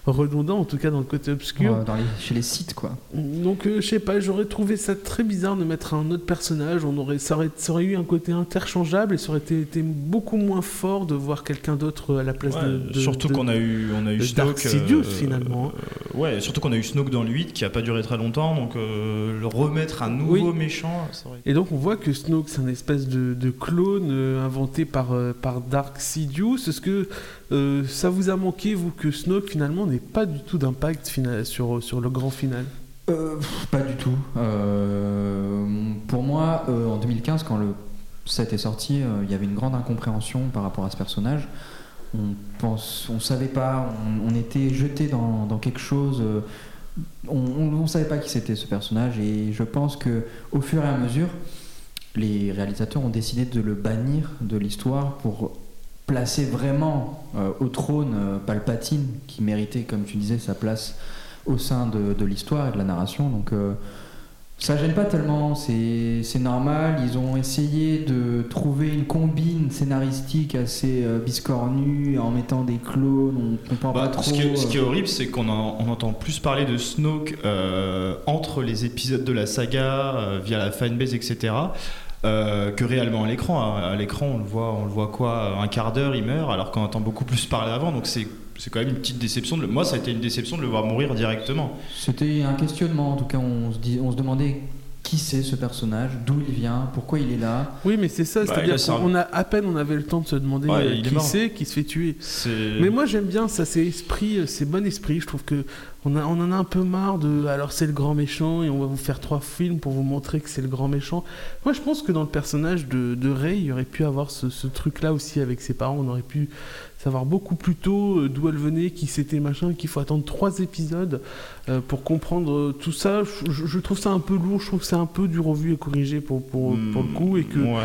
redondant en tout cas dans le côté obscur Euh, dans les- chez les sites, quoi. donc, euh, je sais pas, j'aurais trouvé ça très bizarre de mettre un autre personnage. On aurait, ça, aurait, ça aurait eu un côté interchangeable et ça aurait été, été beaucoup moins fort de voir quelqu'un d'autre à la place de, de- surtout qu'on a eu, on a eu. Dark Sidious, finalement. euh, ouais, surtout qu'on a eu Snoke dans le 8 qui a pas duré très longtemps, donc euh, le remettre un nouveau Oui. méchant, ça aurait Et donc, on voit que Snoke, c'est un espèce de, de clone euh, inventé par, euh, par Dark Sidious. Est-ce que euh, ça vous a manqué, vous, que Snoke, finalement, n'ait pas du tout d'impact final, sur, sur le grand final? Euh, pff, pas du tout. Euh, pour moi, euh, en 2015, quand le 7 est sorti, euh, il y avait une grande incompréhension par rapport à ce personnage. On pense, on savait pas, on, était jeté dans, quelque chose. euh, on, ne savait pas qui c'était ce personnage et je pense que au fur et à mesure, les réalisateurs ont décidé de le bannir de l'histoire pour placer vraiment euh, au trône euh, Palpatine qui méritait, comme tu disais, sa place au sein de, l'histoire et de la narration. Donc ça gêne pas tellement, c'est normal. Ils ont essayé de trouver une combine scénaristique assez euh, biscornue en mettant des clones, on comprend Bah, pas trop. ce, qui est, ce qui est euh, horrible, c'est qu'on en- on entend plus parler de Snoke euh, entre les épisodes de la saga, euh, via la fanbase, etc., euh, que réellement à l'écran. À, à l'écran, on le voit, on le voit quoi, un quart d'heure, il meurt, alors qu'on entend beaucoup plus parler avant. Donc c'est c'est quand même une petite déception. De le- Moi, ça a été une déception de le voir mourir directement. C'était un questionnement, en tout cas, on se, dit, on se demandait qui c'est ce personnage, d'où il vient, pourquoi il est là. Oui, mais c'est ça, Bah, c'est-à-dire qu'on a à peine on avait le temps de se demander Ouais, euh, qui c'est qui se fait tuer. Mais moi j'aime bien ça, c'est esprit, euh, c'est bon esprit. Je trouve que on, a, on en a un peu marre de alors c'est le grand méchant et on va vous faire trois films pour vous montrer que c'est le grand méchant. Moi je pense que dans le personnage de, de Rey, il y aurait pu avoir ce, ce truc-là aussi avec ses parents. On aurait pu savoir beaucoup plus tôt euh, d'où elle venait, qui c'était, machin, qu'il faut attendre trois épisodes euh, pour comprendre euh, tout ça. Je, trouve ça un peu lourd, je trouve que c'est un peu du revu et corrigé pour, pour, pour le coup et que, Hmm, Ouais.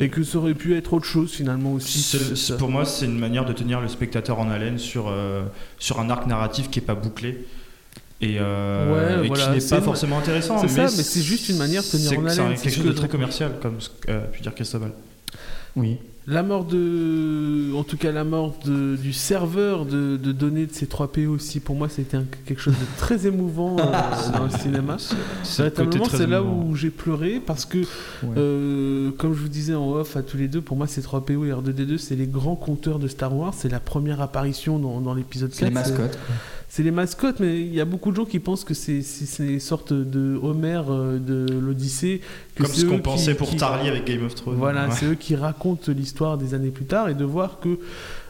et que ça aurait pu être autre chose finalement aussi. C'est- ça. c'est- pour moi, c'est une manière de tenir le spectateur en haleine sur, euh, sur un arc narratif qui est pas bouclé et, euh, Ouais, et voilà, qui n'est pas forcément intéressant. c'est ça, mais c'est juste une manière de tenir c'est- en haleine, c'est quelque chose de très commercial, comme euh, pu dire Cristobal. Oui. La mort de. En tout cas, la mort de- du serveur de, de données de ces 3 PO aussi, pour moi, c'était quelque chose de très émouvant euh, dans le cinéma. C'est Véritablement, là émouvant. où j'ai pleuré parce que, Ouais. euh, comme je vous disais en off à tous les deux, pour moi, ces 3 PO et R2D2, c'est les grands compteurs de Star Wars. C'est la première apparition dans, dans l'épisode 4. c'est les mascottes. C'est les mascottes, mais il y a beaucoup de gens qui pensent que c'est c'est- c'est une sorte de Homer euh, de l'Odyssée. que Comme c'est ce qu'on pensait qui- pour qui- Tarly avec Game of Thrones. Voilà, Ouais. c'est eux qui racontent l'histoire des années plus tard et de voir que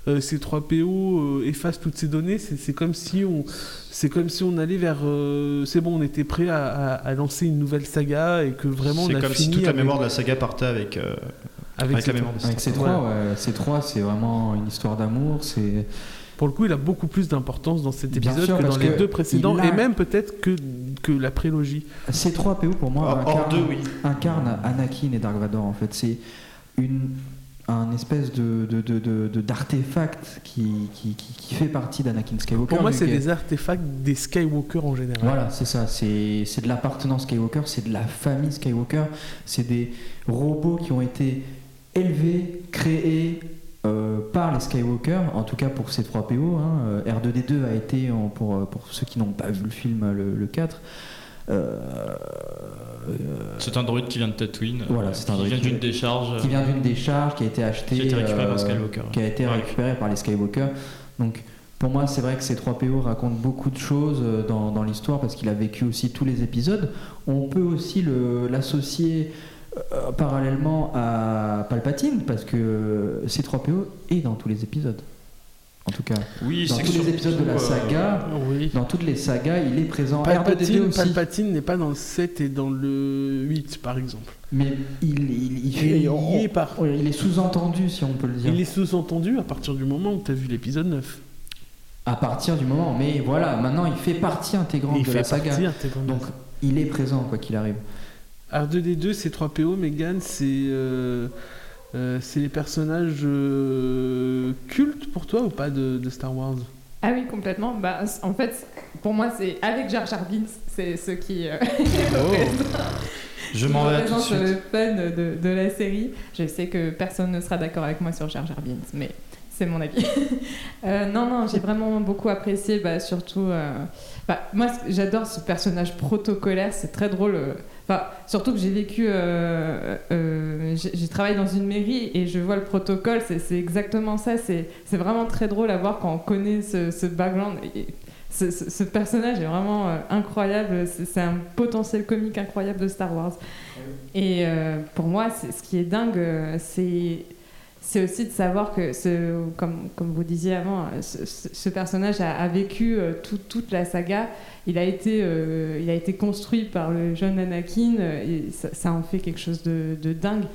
euh, ces 3 PO euh, effacent toutes ces données, c'est c'est comme si on c'est comme si on allait vers euh, c'est bon, on était prêt à, à- à lancer une nouvelle saga et que vraiment on C'est a comme fini si toute la avec, mémoire de la saga partait avec, euh, avec avec ces la mémoire de Avec ces trois, ouais, ces trois, c'est vraiment une histoire d'amour. C'est Pour le coup, il a beaucoup plus d'importance dans cet épisode sûr, que dans les que deux précédents a- et même peut-être que que la prélogie. ces trois PO pour moi Hors incarnent, deux, oui. incarnent Anakin et Dark Vador en fait. C'est une un espèce de, de, de, de- de- d'artefact qui, qui, qui, qui fait partie d'Anakin Skywalker. Pour moi, c'est des artefacts des Skywalker en général. Voilà, c'est ça. C'est c'est de l'appartenance Skywalker, c'est de la famille Skywalker. C'est des robots qui ont été élevés, créés par les Skywalker, en tout cas pour ces trois PO. hein. Euh, R2D2 a été, en- pour, pour ceux qui n'ont pas vu le film, le, le 4. euh, euh, C'est un droïde qui vient de Tatooine. Voilà, euh, c'est un qui vient d'une décharge. qui vient d'une décharge qui a été achetée, Qui a été récupérée par euh, Skywalker, qui a été Ouais. récupérée par les Skywalker. Donc pour moi, c'est vrai que ces trois PO racontent beaucoup de choses euh, dans, dans l'histoire parce qu'il a vécu aussi tous les épisodes. On peut aussi le- l'associer euh, parallèlement à Palpatine parce que ces trois PO est dans tous les épisodes. En tout cas, Oui, dans tous les épisodes de la euh, saga, Oui. dans toutes les sagas, il est présent. R2D2 Palpatine, aussi. Palpatine n'est pas dans le 7 et dans le 8 par exemple. Mais il, il, il, Il y on- est par- il est sous-entendu, si on peut le dire. Il est sous-entendu à partir du moment où tu as vu l'épisode 9. À partir du moment, mais voilà, maintenant il fait partie intégrante il de fait la saga. partie intégrante. Donc il est présent quoi qu'il arrive. R2D2, c'est 3PO, Megan, c'est. euh, Euh, c'est les personnages euh, cultes pour toi ou pas de, de Star Wars? Ah oui, complètement. Bah, en fait, pour moi, c'est avec Jar Jar Binks, c'est ce qui euh, Je m'en vais tout de suite. le fun de, de la série. Je sais que personne ne sera d'accord avec moi sur Jar Jar Binks, mais c'est mon avis. Euh, non, non, j'ai vraiment beaucoup apprécié, bah, surtout. euh, bah, moi, j'adore ce personnage protocolaire, c'est très drôle. euh, Enfin, surtout que j'ai vécu, euh, euh, j'ai travaillé dans une mairie et je vois le protocole, c'est exactement ça. C'est vraiment très drôle à voir quand on connaît ce, ce background. Et ce, ce- ce personnage est vraiment euh, incroyable. C'est un potentiel comique incroyable de Star Wars. Et euh, pour moi, ce qui est dingue, c'est c'est aussi de savoir que, comme, vous disiez avant, ce, personnage a, vécu euh, tout- toute la saga. Il a, été, euh, il a été construit par le jeune Anakin euh, et ça, en fait quelque chose de, dingue.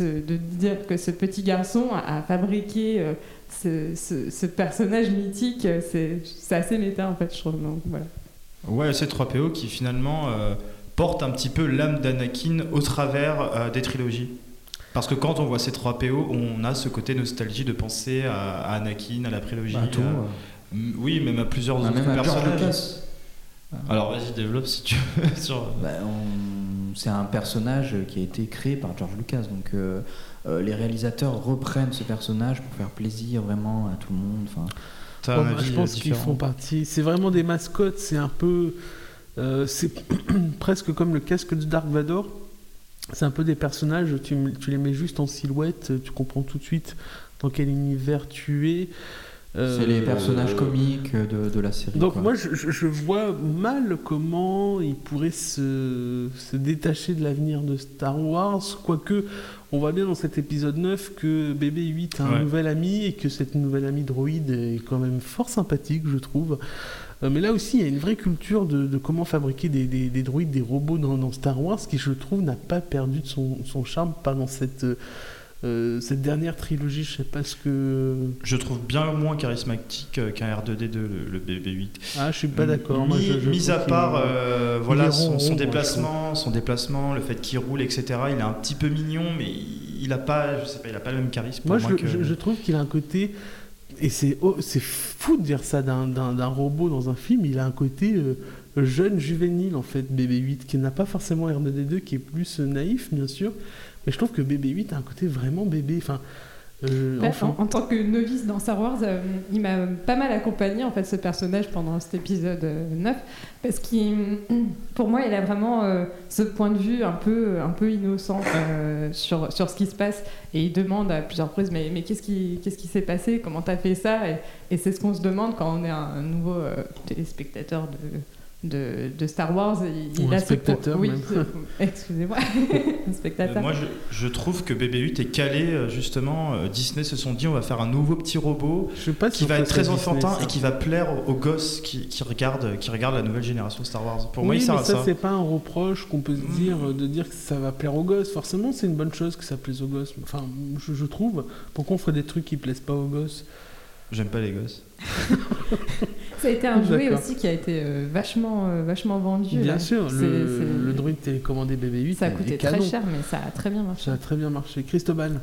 De dire que ce petit garçon a, fabriqué ce, personnage mythique, c'est assez méta en fait, je trouve. Donc, voilà. Ouais, c'est 3PO qui finalement porte un petit peu l'âme d'Anakin au travers des trilogies. Parce que quand on voit ces 3PO, on a ce côté nostalgie de penser à, à Anakin, à la prélogie. Bah, tout, à- Oui, même à plusieurs bah, autres même personnages. Lucas. Alors vas-y, développe si tu veux. sur- Bah, on- C'est un personnage qui a été créé par George Lucas, donc euh, euh, les réalisateurs reprennent ce personnage pour faire plaisir vraiment à tout le monde. Enfin, je pense qu'ils font partie. C'est vraiment des mascottes. C'est un peu. euh, c'est presque comme le casque de Dark Vador. C'est un peu des personnages. Tu, les mets juste en silhouette. Tu comprends tout de suite dans quel univers tu es. Euh, c'est les personnages comiques de, de la série. Donc quoi. moi, je, je- je vois mal comment ils pourraient se, se détacher de l'avenir de Star Wars, quoique on voit bien dans cet épisode 9 que BB-8 a un Ouais. nouvel ami et que cette nouvelle amie droïde est quand même fort sympathique, je trouve. Euh, mais là aussi, il y a une vraie culture de, de comment fabriquer des, des- des droïdes, des robots dans, dans Star Wars, qui je trouve n'a pas perdu de son, son charme, dans cette, euh, cette dernière trilogie. Je sais pas ce que... Je trouve bien moins charismatique euh, qu'un R2D2, le, le BB-8. Ah, je suis pas d'accord. Mis, je- je mis à part euh, voilà, son, moi, déplacement, son déplacement, le fait qu'il roule, etc. Il est un petit peu mignon, mais il a pas, je sais pas, il a pas le même charisme. Moi, je, que- je- je trouve qu'il a un côté. Et c'est fou de dire ça d'un- robot dans un film. Il a un côté euh, jeune, juvénile, en fait, BB-8, qui n'a pas forcément R2D2, qui est plus naïf, bien sûr. Mais je trouve que BB-8 a un côté vraiment bébé. Euh, enfin, en, en tant que novice dans Star Wars, euh, il m'a pas mal accompagné en fait ce personnage pendant cet épisode euh, 9 parce qu'il, pour moi, il a vraiment euh, ce point de vue un peu, un peu innocent sur, sur ce qui se passe. Et il demande à plusieurs reprises mais, mais qu'est-ce qui, qu'est-ce qui s'est passé, comment t'as fait ça? Et, et c'est ce qu'on se demande quand on est un, nouveau téléspectateur de, de, de Star Wars. Il, Ou il un a spectateur, oui, excusez-moi, un Euh, spectateur. moi, je, je trouve que BB-8 est calé, euh, justement. euh, Disney se sont dit, on va faire un nouveau petit robot je sais pas qui si va être très Disney, enfantin ça. et qui va plaire aux, gosses qui, qui regardent, qui regardent la nouvelle génération Star Wars. Pour moi, oui, il sert mais à ça, ça. c'est pas un reproche qu'on peut se dire euh, de dire que ça va plaire aux gosses. Forcément, c'est une bonne chose que ça plaise aux gosses. Enfin, je, je trouve. Pourquoi on ferait des trucs qui plaisent pas aux gosses? J'aime pas les gosses. Ça a été un jouet aussi qui a été euh, vachement, euh, vachement vendu. Bien là. sûr, le, le droïde télécommandé BB-8 Ça a coûté très cher, mais ça a très bien marché. Ça a très bien marché. Cristobal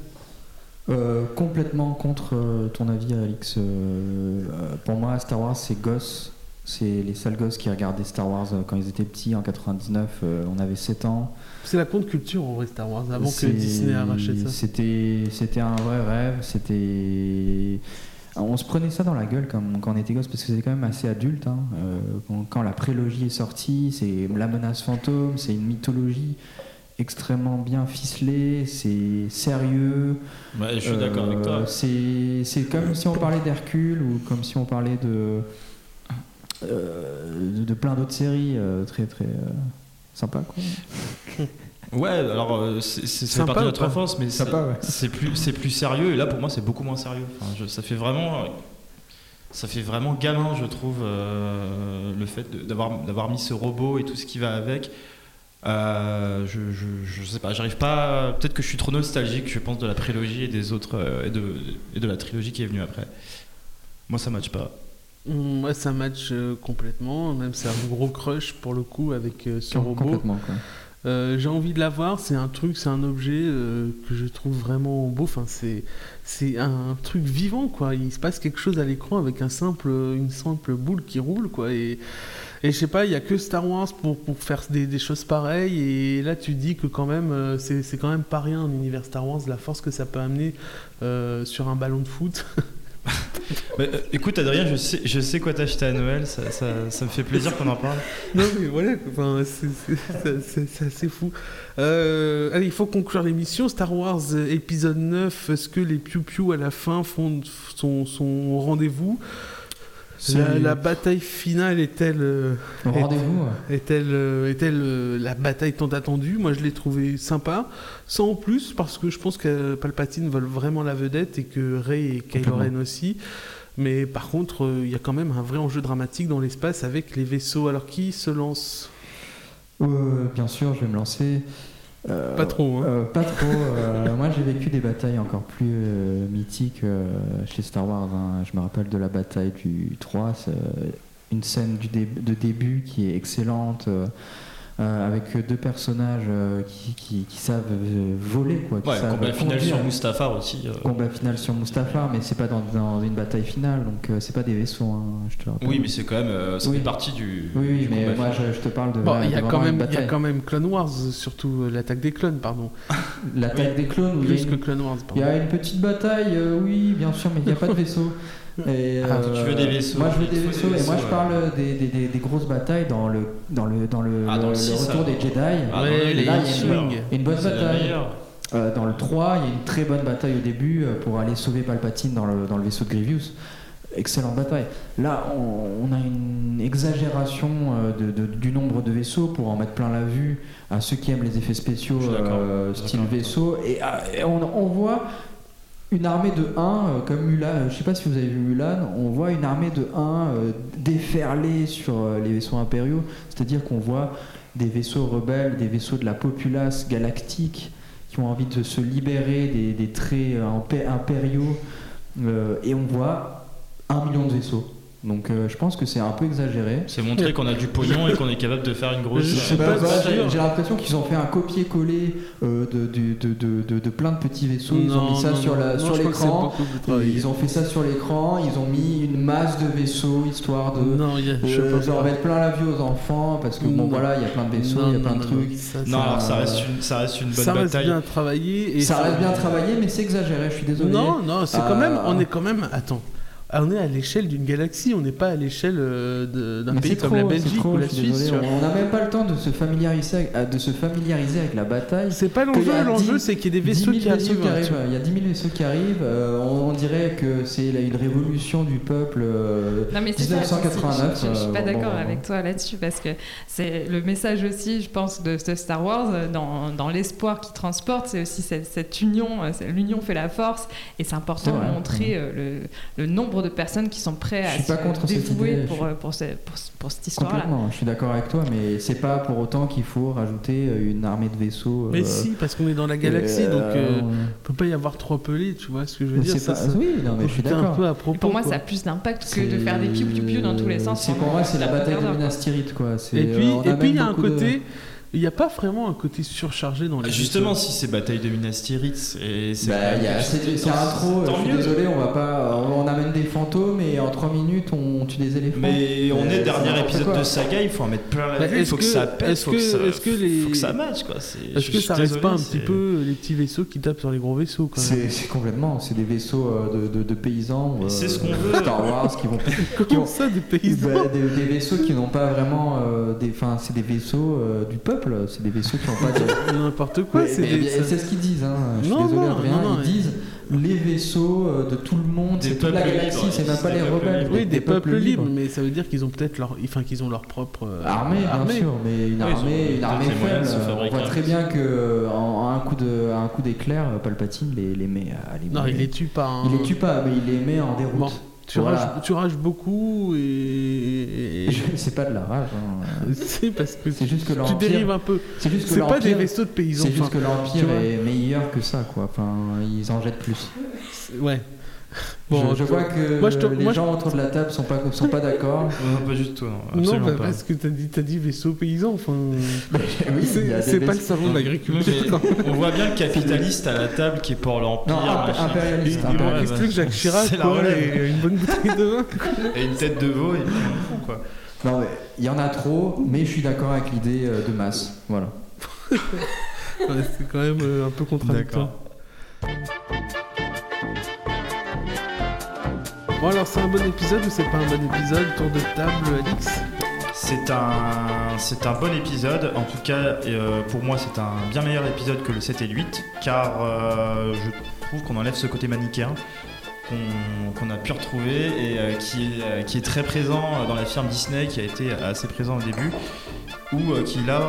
Euh, complètement contre euh, ton avis, Alix. Euh, euh, pour moi, Star Wars, c'est gosses. C'est les sales gosses qui regardaient Star Wars euh, quand ils étaient petits, en 99. euh, on avait 7 ans. C'est la contre culture en vrai Star Wars, avant que Disney arrachète ça. C'était, c'était un vrai rêve. C'était, on se prenait ça dans la gueule quand, quand on était gosse parce que c'était quand même assez adulte. hein. Euh, quand, quand la prélogie est sortie, c'est la menace fantôme, c'est une mythologie extrêmement bien ficelée, c'est sérieux. Ouais, je Euh, C'est, c'est comme si on parlait d'Hercule ou comme si on parlait de euh, de, de plein d'autres séries euh, très très euh, sympa quoi. Ouais, alors euh, c'est partie de notre enfance, mais c'est- ouais. plus, c'est plus sérieux. Et là, pour moi, c'est beaucoup moins sérieux. Enfin, je- ça fait vraiment, ça fait vraiment gamin, je trouve, euh, le fait d'avoir d'avoir mis ce robot et tout ce qui va avec. Euh, je, je, je sais pas, j'arrive pas. Peut-être que je suis trop nostalgique, je pense, de la prélogie et des autres euh, et, de, et de la trilogie qui est venue après. Moi, ça matche pas. Moi, ça match complètement. Même c'est un gros crush pour le coup avec euh, ce Com- robot. Complètement quoi. Euh, j'ai envie de la voir. C'est un truc, c'est un objet euh, que je trouve vraiment beau. Enfin, c'est un truc vivant, quoi. Il se passe quelque chose à l'écran avec un simple, une simple boule qui roule, quoi. Et, je sais pas, il y a que Star Wars pour, pour faire des, choses pareilles. Et là, tu dis que quand même, euh, c'est quand même pas rien un univers Star Wars, la force que ça peut amener sur un ballon de foot. Euh, écoute, Adrien, je sais, je sais quoi t'acheter à Noël. Ça, ça, ça me fait plaisir qu'on en parle. non mais voilà, enfin, c'est- fou. Euh, allez, il faut conclure l'émission. Star Wars euh, épisode 9, est-ce que les piou-piou à la fin font son, rendez-vous? La, la bataille finale est-elle euh, est-elle euh, est-elle euh, la bataille tant attendue? Moi je l'ai trouvé sympa, sans en plus, parce que je pense que Palpatine vole vraiment la vedette et que Rey et Kylo. Ren aussi. Mais par contre, euh, il y a quand même un vrai enjeu dramatique dans l'espace avec les vaisseaux. Alors qui se lance? Euh, bien sûr, je vais me lancer. Pas trop, hein. euh, pas trop. euh, moi, j'ai vécu des batailles encore plus euh, mythiques chez Star Wars. hein. Je me rappelle de la bataille du 3, c'est, euh, une scène de début qui est excellente. Euh, avec deux personnages euh, qui, qui- qui savent euh, voler quoi, qui Ouais, savent combat final sur Mustafar aussi. euh. combat final sur Mustafar, mais c'est pas dans, dans une bataille finale, donc euh, c'est pas des vaisseaux. hein, je te. Oui, mais c'est quand même. euh, ça Oui. fait partie du. oui, oui, du mais combat moi je, je te parle de. Bon, il y, a quand même- il y a quand même Clone Wars, surtout euh, l'attaque des clones, pardon. L'attaque des clones, où il y a Plus une que Clone Wars, Il y a une petite bataille, euh, oui, bien sûr, mais il n'y a pas de vaisseau. Et, Ah, euh, tu veux des vaisseaux, Moi, je veux des vaisseaux, et moi, je parle des, des- grosses batailles dans le, dans le, dans le, Ah, dans le le six, retour des Jedi. Ah, Ouais, les là, il y a une bonne bataille. Euh, dans le 3, il y a une très bonne bataille au début euh, pour aller sauver Palpatine dans le, dans le vaisseau de Grievous. Excellente bataille. Là, on, on a une exagération euh, de- de- du nombre de vaisseaux pour en mettre plein la vue à ceux qui aiment les effets spéciaux euh, style vaisseau. Et, ah, et on, on voit une armée de 1 euh, comme Mulan. euh, Je sais pas si vous avez vu Mulan. On voit une armée de 1 euh, déferler sur les vaisseaux impériaux. C'est-à-dire qu'on voit des vaisseaux rebelles, des vaisseaux de la populace galactique qui ont envie de se libérer des, traits impé- impériaux. et on voit un million de vaisseaux. Donc euh, je pense que c'est un peu exagéré. C'est montrer qu'on a du pognon et qu'on est capable de faire une grosse. Je sais pas, Bah, j'ai l'impression qu'ils ont fait un copier-coller euh, de, de, de, de- de- de plein de petits vaisseaux. Ils ont Non, mis ça non, sur la- l'écran. Ils ont fait ça sur l'écran. Ils ont mis une masse de vaisseaux histoire de. Non, il y a, je euh, pas. mettre plein la vue aux enfants parce que bon voilà il y a plein de vaisseaux, il y a plein de trucs. ça, Non, ça- alors ça reste une, ça reste une bonne ça reste bataille. bien travaillé. Et ça reste bien travaillé mais c'est exagéré, je suis désolé. Non, non, c'est quand même. Euh, On est quand même. Attends. On est à l'échelle d'une galaxie, on n'est pas à l'échelle euh, d'un pays comme trop, la Belgique trop, ou la Suisse. désolé. On n'a même pas le temps de se familiariser avec, euh, de se familiariser avec la bataille. C'est pas l'enjeu, a l'enjeu 10 c'est qu'il y ait des 10 vaisseaux 000 qui arrivent. vaisseaux qui hein, arrivent. Il y a 10 000 vaisseaux qui arrivent. euh, on, on dirait que c'est la- une révolution du peuple. euh, Non mais c'est ça, 1989, Je, je- je suis pas d'accord bon, avec toi là-dessus parce que c'est le message aussi, je pense, de, de Star Wars dans, dans l'espoir qu'il transporte, c'est aussi cette, cette union. L'union fait la force et c'est important de montrer le, le nombre de personnes qui sont prêtes Je à suis pas se contre cette dévouer idée, je pour, suis- euh, pour, ce- pour, pour cette histoire-là. Complètement, je suis d'accord avec toi, mais c'est pas pour autant qu'il faut rajouter euh, une armée de vaisseaux. Mais euh, si, parce qu'on est dans la galaxie, euh, donc euh, on- peut pas y avoir trois pelés, tu vois ce que je veux mais dire c'est ça, pas- ça- Oui, non, mais je suis d'accord. pour moi, quoi. ça a plus d'impact que de faire des piou piou piou dans tous les sens. C'est pour moi, c'est la bataille de Minas Tirith, quoi. Et puis, on et puis il y a un côté, il n'y a pas vraiment un côté surchargé dans les. Justement, si c'est bataille de Minas Tirith, et c'est. Bah, il y a- de- tant je suis mieux. désolé, on va pas, on, on amène des fantômes et en 3 minutes on tue des éléphants. Mais on Euh, est c'est dernier épisode de saga, il faut en mettre plein la Bah, vue, il est-ce faut que, que- ça pète, est-ce faut que, que- ça, est-ce que les- faut que ça match quoi. C'est- Est-ce que ça reste pas un petit peu les petits vaisseaux qui tapent sur les gros vaisseaux C'est complètement, c'est des vaisseaux euh, de, de- de paysans. Euh, c'est ce qu'on veut. Star Wars qui vont. Comment ça, des paysans Bah, des, vaisseaux qui n'ont pas vraiment, euh, des, enfin, c'est des vaisseaux euh, du peuple. C'est des vaisseaux qui n'ont pas de. N'importe quoi, c'est des- c'est ce qu'ils disent. Hein. Je suis Non, désolé, non, Adrien. non, non, ils mais- disent les vaisseaux euh, de tout le monde, c'est toute la galaxie, c'est même pas des les peuples rebelles. libres. Oui, des, peuples libres, mais ça veut dire qu'ils ont peut-être leur, enfin qu'ils ont leur propre euh, Armée, bien sûr, mais une Oui, armée, une armée faible. On voit très bien que en, un coup de, à un coup d'éclair, Palpatine les, les met à les Non, il les tue pas. hein. il les tue pas, mais il les met en déroute. Tu, Voilà. rages, tu rages beaucoup et, et- et- C'est pas de la rage. hein. c'est parce que C'est juste que tu dérives un peu. C'est juste que pas des vaisseaux de paysans. C'est juste que l'empire est meilleur que ça, quoi. Enfin, ils en jettent plus. ouais. Bon, je, je vois que moi, je te- les moi, je- gens autour de la table sont pas, sont pas d'accord. Non, pas du tout, non, Non, absolument bah, pas. parce que t'as dit, t'as dit vaisseau paysan. Enfin, oui, c'est pas le salon de l'agriculture. On voit bien le capitaliste à la table qui est pour l'empire, Non, impérialiste. Impérialiste. plus que Jacques Chirac, quoi, et une bonne bouteille de vin. et une tête de veau et quoi. Non, mais il y en a trop, mais je suis d'accord avec l'idée euh, de masse. Voilà. Ouais, c'est quand même euh, un peu contradictoire. Bon alors c'est un bon épisode ou c'est pas un bon épisode Tour de table, Alix C'est un, bon épisode. En tout cas, euh, pour moi, c'est un bien meilleur épisode que le 7 et le 8, car euh, je trouve qu'on enlève ce côté manichéen qu'on a pu retrouver et euh, qui, est, très présent dans la firme Disney, qui a été assez présent au début, ou qui là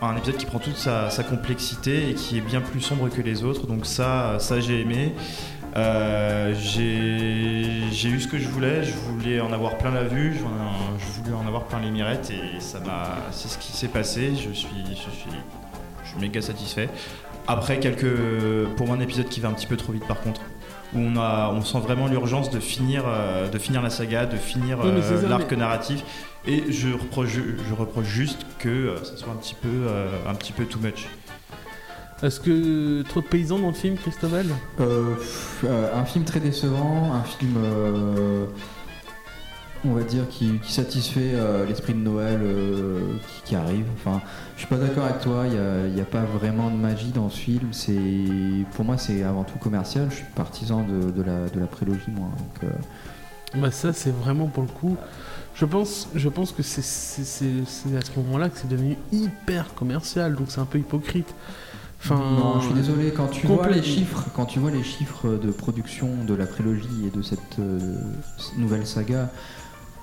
un épisode qui prend toute sa, sa complexité et qui est bien plus sombre que les autres. Donc ça, ça j'ai aimé. Euh, j'ai eu ce que je voulais, je voulais en avoir plein la vue, je voulais en avoir plein les mirettes et ça m'a, c'est ce qui s'est passé. Je suis, je suis, je suis méga satisfait. Après quelques, pour moi un épisode qui va un petit peu trop vite par contre, où on a, on sent vraiment l'urgence de finir, euh, de finir la saga, de finir Oui, euh, l'arc mais- narratif. Et je reproche, je, je reproche juste que ça soit un petit peu, un petit peu too much. Est-ce que trop de paysans dans le film, Christobal Euh, euh, un film très décevant, un film, euh, on va dire, qui, qui satisfait euh, l'esprit de Noël qui, qui arrive. Enfin, je suis pas d'accord avec toi, il n'y a, pas vraiment de magie dans ce film. C'est, pour moi, c'est avant tout commercial. Je suis partisan de, de la, de la prélogie, moi. Donc, Bah ça c'est vraiment pour le coup. Je pense, je pense que c'est à ce moment-là que c'est devenu hyper commercial, donc c'est un peu hypocrite. Enfin, non, je suis désolé. Quand tu vois les chiffres, quand tu vois les chiffres de production de la prélogie et de cette euh, nouvelle saga,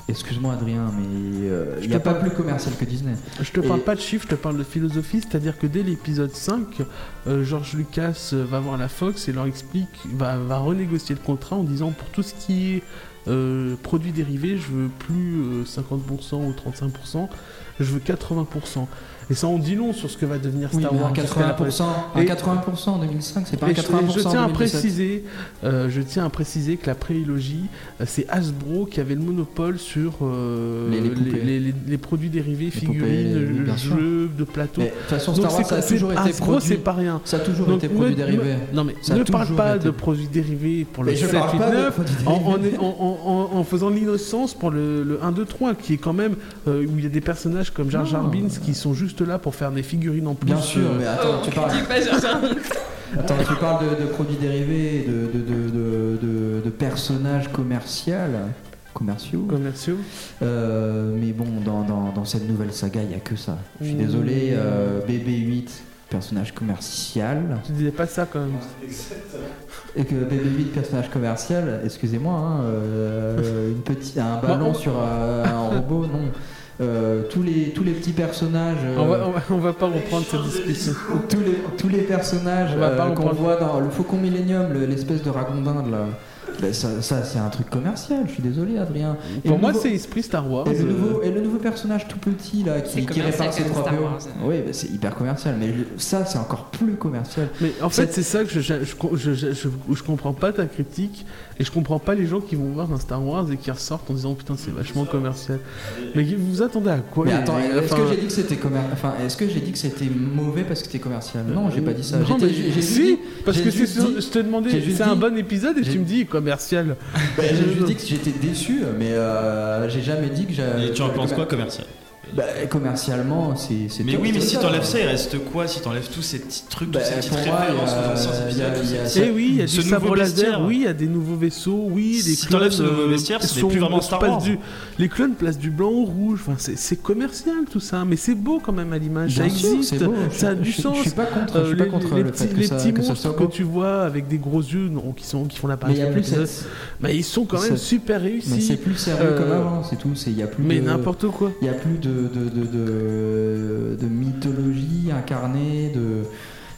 excuse-moi Adrien, mais euh, il n'y a pas parle- plus commercial que Disney. Je te parle Et- pas de chiffres, je te parle de philosophie, c'est-à-dire que dès l'épisode 5, euh, George Lucas euh, va voir la Fox et leur explique, va, va renégocier le contrat en disant pour tout ce qui est euh, produits dérivés, je veux plus euh, 50% ou 35%, je veux 80%. Et ça on dit long sur ce que va devenir Oui, Star mais Wars. un jusqu'à la 80%, un Et- 80% en 2005, c'est pas un Et je, 80% et je tiens en à 2017. préciser, euh, je tiens à préciser que la prélogie, euh, c'est Hasbro qui avait le monopole sur euh, Les- les les, les- produits dérivés, figurines, oui, jeux de plateau. De toute façon, Star Wars, c'est- ça a toujours été Hasbro, produit. c'est pas rien. Ça a toujours Donc, été produit dérivé. ne- non mais Ça ne parle pas été. de produits dérivés pour le Mais je 7 parle 8 pas de 9 produits en, en, en- en- en faisant l'innocence pour le, le 1, 2, 3 qui est quand même euh, où il y a des personnages comme Jar Jar. Binks qui sont juste là pour faire des figurines en plus. Bien sûr, mais attends, tu parles, attends, tu parles de, de produits dérivés, de, de, de, de, de- de personnages commerciaux, commerciaux. commerciaux. Euh, mais bon, dans, dans, dans cette nouvelle saga, il n'y a que ça. Je suis Mmh. désolé, euh, BB-8, personnage commercial. Tu disais pas ça quand même. Et que BB-8, personnage commercial, excusez-moi, hein, euh, une petite, un ballon on- sur euh, un robot, non. Euh, tous, les, tous les petits personnages. euh, On va, on, va, on va pas reprendre cette discussion. tous, les, tous les personnages euh, qu'on voit dans le Faucon Millenium, le- l'espèce de ragondin là. Ben, ça, ça, c'est un truc commercial, je suis désolé Adrien. Et Pour moi, nouveau- c'est esprit Star Wars. Et le, euh, nouveau, et le nouveau personnage tout petit là qui, qui commercial répare ses comme trois. Oui, ben, c'est hyper commercial, mais ça c'est encore plus commercial. Mais en fait, c'est ça que je je, je, je, je- je comprends pas ta critique et je comprends pas les gens qui vont voir un Star Wars et qui ressortent en disant putain c'est vachement commercial. Mais vous vous attendez à quoi est-ce enfin, que j'ai dit que c'était commer- enfin, est-ce que j'ai dit que c'était mauvais parce que c'était commercial? Non, j'ai pas dit ça. Non, mais si, dit- parce que dit- je te demandais c'est un bon épisode et tu me dis commercial. Ben, j'ai juste dit que j'étais déçu, mais euh, j'ai jamais dit que j'ai. Et tu en penses quoi commercial? Bah, commercialement, c'est. c'est Mais oui, mais c'est si t'enlèves ça, il reste quoi Si t'enlèves tous ces petits trucs, Bah, toutes ces petites références aux anciens épisodes, tous Eh oui, il y a ce nouveau laser, oui, il y a des nouveaux vaisseaux, oui, les Si t'enlèves ce clones, nouveau euh, bestiaire, ce n'est sont- plus vraiment Star Wars. du- les clones placent du blanc au rouge, enfin, c'est c'est commercial tout ça, mais c'est beau quand même à l'image, ça existe, c'est beau. ça a du je- sens. Je suis pas contre, Euh, je suis pas les, contre les le petits, fait que les petits monstres que tu vois avec des gros yeux qui, sont, qui font Mais l'apparition bah, ils sont quand même super Mais réussis. c'est plus sérieux Euh, comme avant, c'est tout. c'est- Il y a plus Mais de. n'importe quoi. Il y a plus de, de, de, de, de mythologie incarnée, de.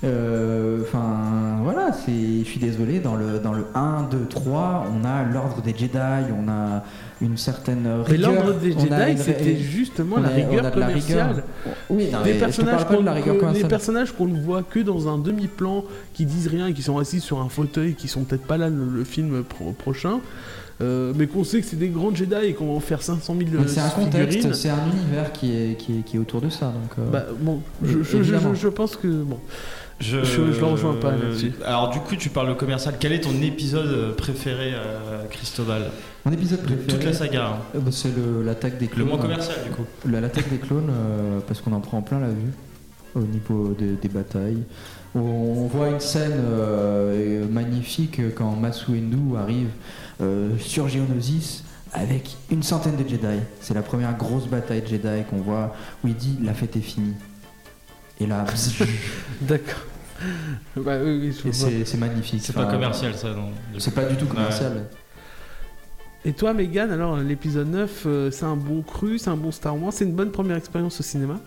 euh, Enfin, voilà, c'est, je suis désolé, dans le, dans le 1, 2, 3, on a l'ordre des Jedi, on a une certaine Mais rigueur. l'ordre des Jedi, c'était justement la rigueur a de la commerciale. rigueur. Oui, non, Des mais je te personnages parle pas qu'on de la rigueur commerciale. personnages qu'on ne voit que dans un demi-plan, qui disent rien, qui sont assis sur un fauteuil, qui sont peut-être pas là le, le film pro- prochain, euh, mais qu'on sait que c'est des grands Jedi et qu'on va en faire 500 000 Mais c'est un contexte, figurines. c'est un univers qui est, qui est, qui est autour de ça. Donc, euh, Bah, bon, je, je- je- Évidemment. je- je pense que bon. Je, Je- je le rejoins pas là-dessus. Alors du coup, tu parles de commercial. Quel est ton épisode euh, préféré, euh, Cristobal? Mon épisode De préféré, toute la saga. hein. euh, bah, c'est le- l'attaque des Le clones. moins commercial, du coup. La- L'attaque des clones, euh, parce qu'on en prend plein la vue au niveau des, des batailles. On, on voit une scène euh, magnifique quand Masu Endu arrive euh, sur Geonosis avec une centaine de Jedi. C'est la première grosse bataille de Jedi qu'on voit où il dit la fête est finie. Et là, D'accord. bah oui, c'est magnifique. C'est pas commercial, ça. C'est pas du tout commercial. Et toi, Megan, alors l'épisode 9, euh, c'est un bon cru, c'est un bon Star Wars, c'est une bonne première expérience au cinéma?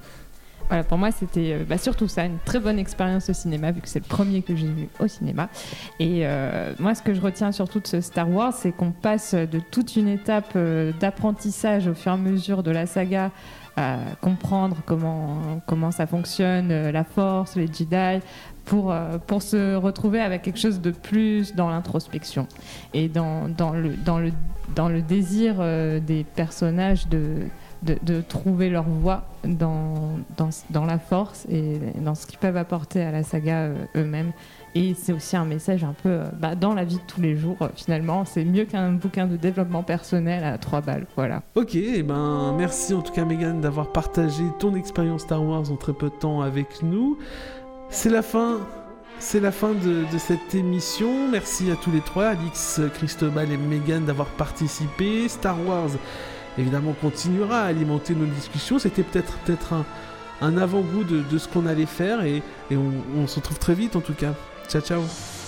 Voilà, pour moi, c'était euh, bah, surtout ça, une très bonne expérience au cinéma, vu que c'est le premier que j'ai vu au cinéma. Et euh, moi, ce que je retiens surtout de ce Star Wars, c'est qu'on passe de toute une étape euh, d'apprentissage au fur et à mesure de la saga à comprendre comment, comment ça fonctionne, la force, les Jedi, pour, pour se retrouver avec quelque chose de plus dans l'introspection et dans, dans, le, dans, le, dans le désir des personnages de, de, trouver leur voie dans, la force et dans ce qu'ils peuvent apporter à la saga euh, eux-mêmes. Et c'est aussi un message un peu euh, bah, dans la vie de tous les jours, euh, finalement. C'est mieux qu'un bouquin de développement personnel à trois balles. Voilà. Ok, et ben merci en tout cas Megan d'avoir partagé ton expérience Star Wars en très peu de temps avec nous. C'est la fin, de cette émission. Merci à tous les trois, Alix, Cristobal et Megan d'avoir participé. Star Wars, évidemment, continuera à alimenter nos discussions. C'était peut-être peut-être un, avant-goût de, ce qu'on allait faire et, et on, on se retrouve très vite en tout cas. Ciao ciao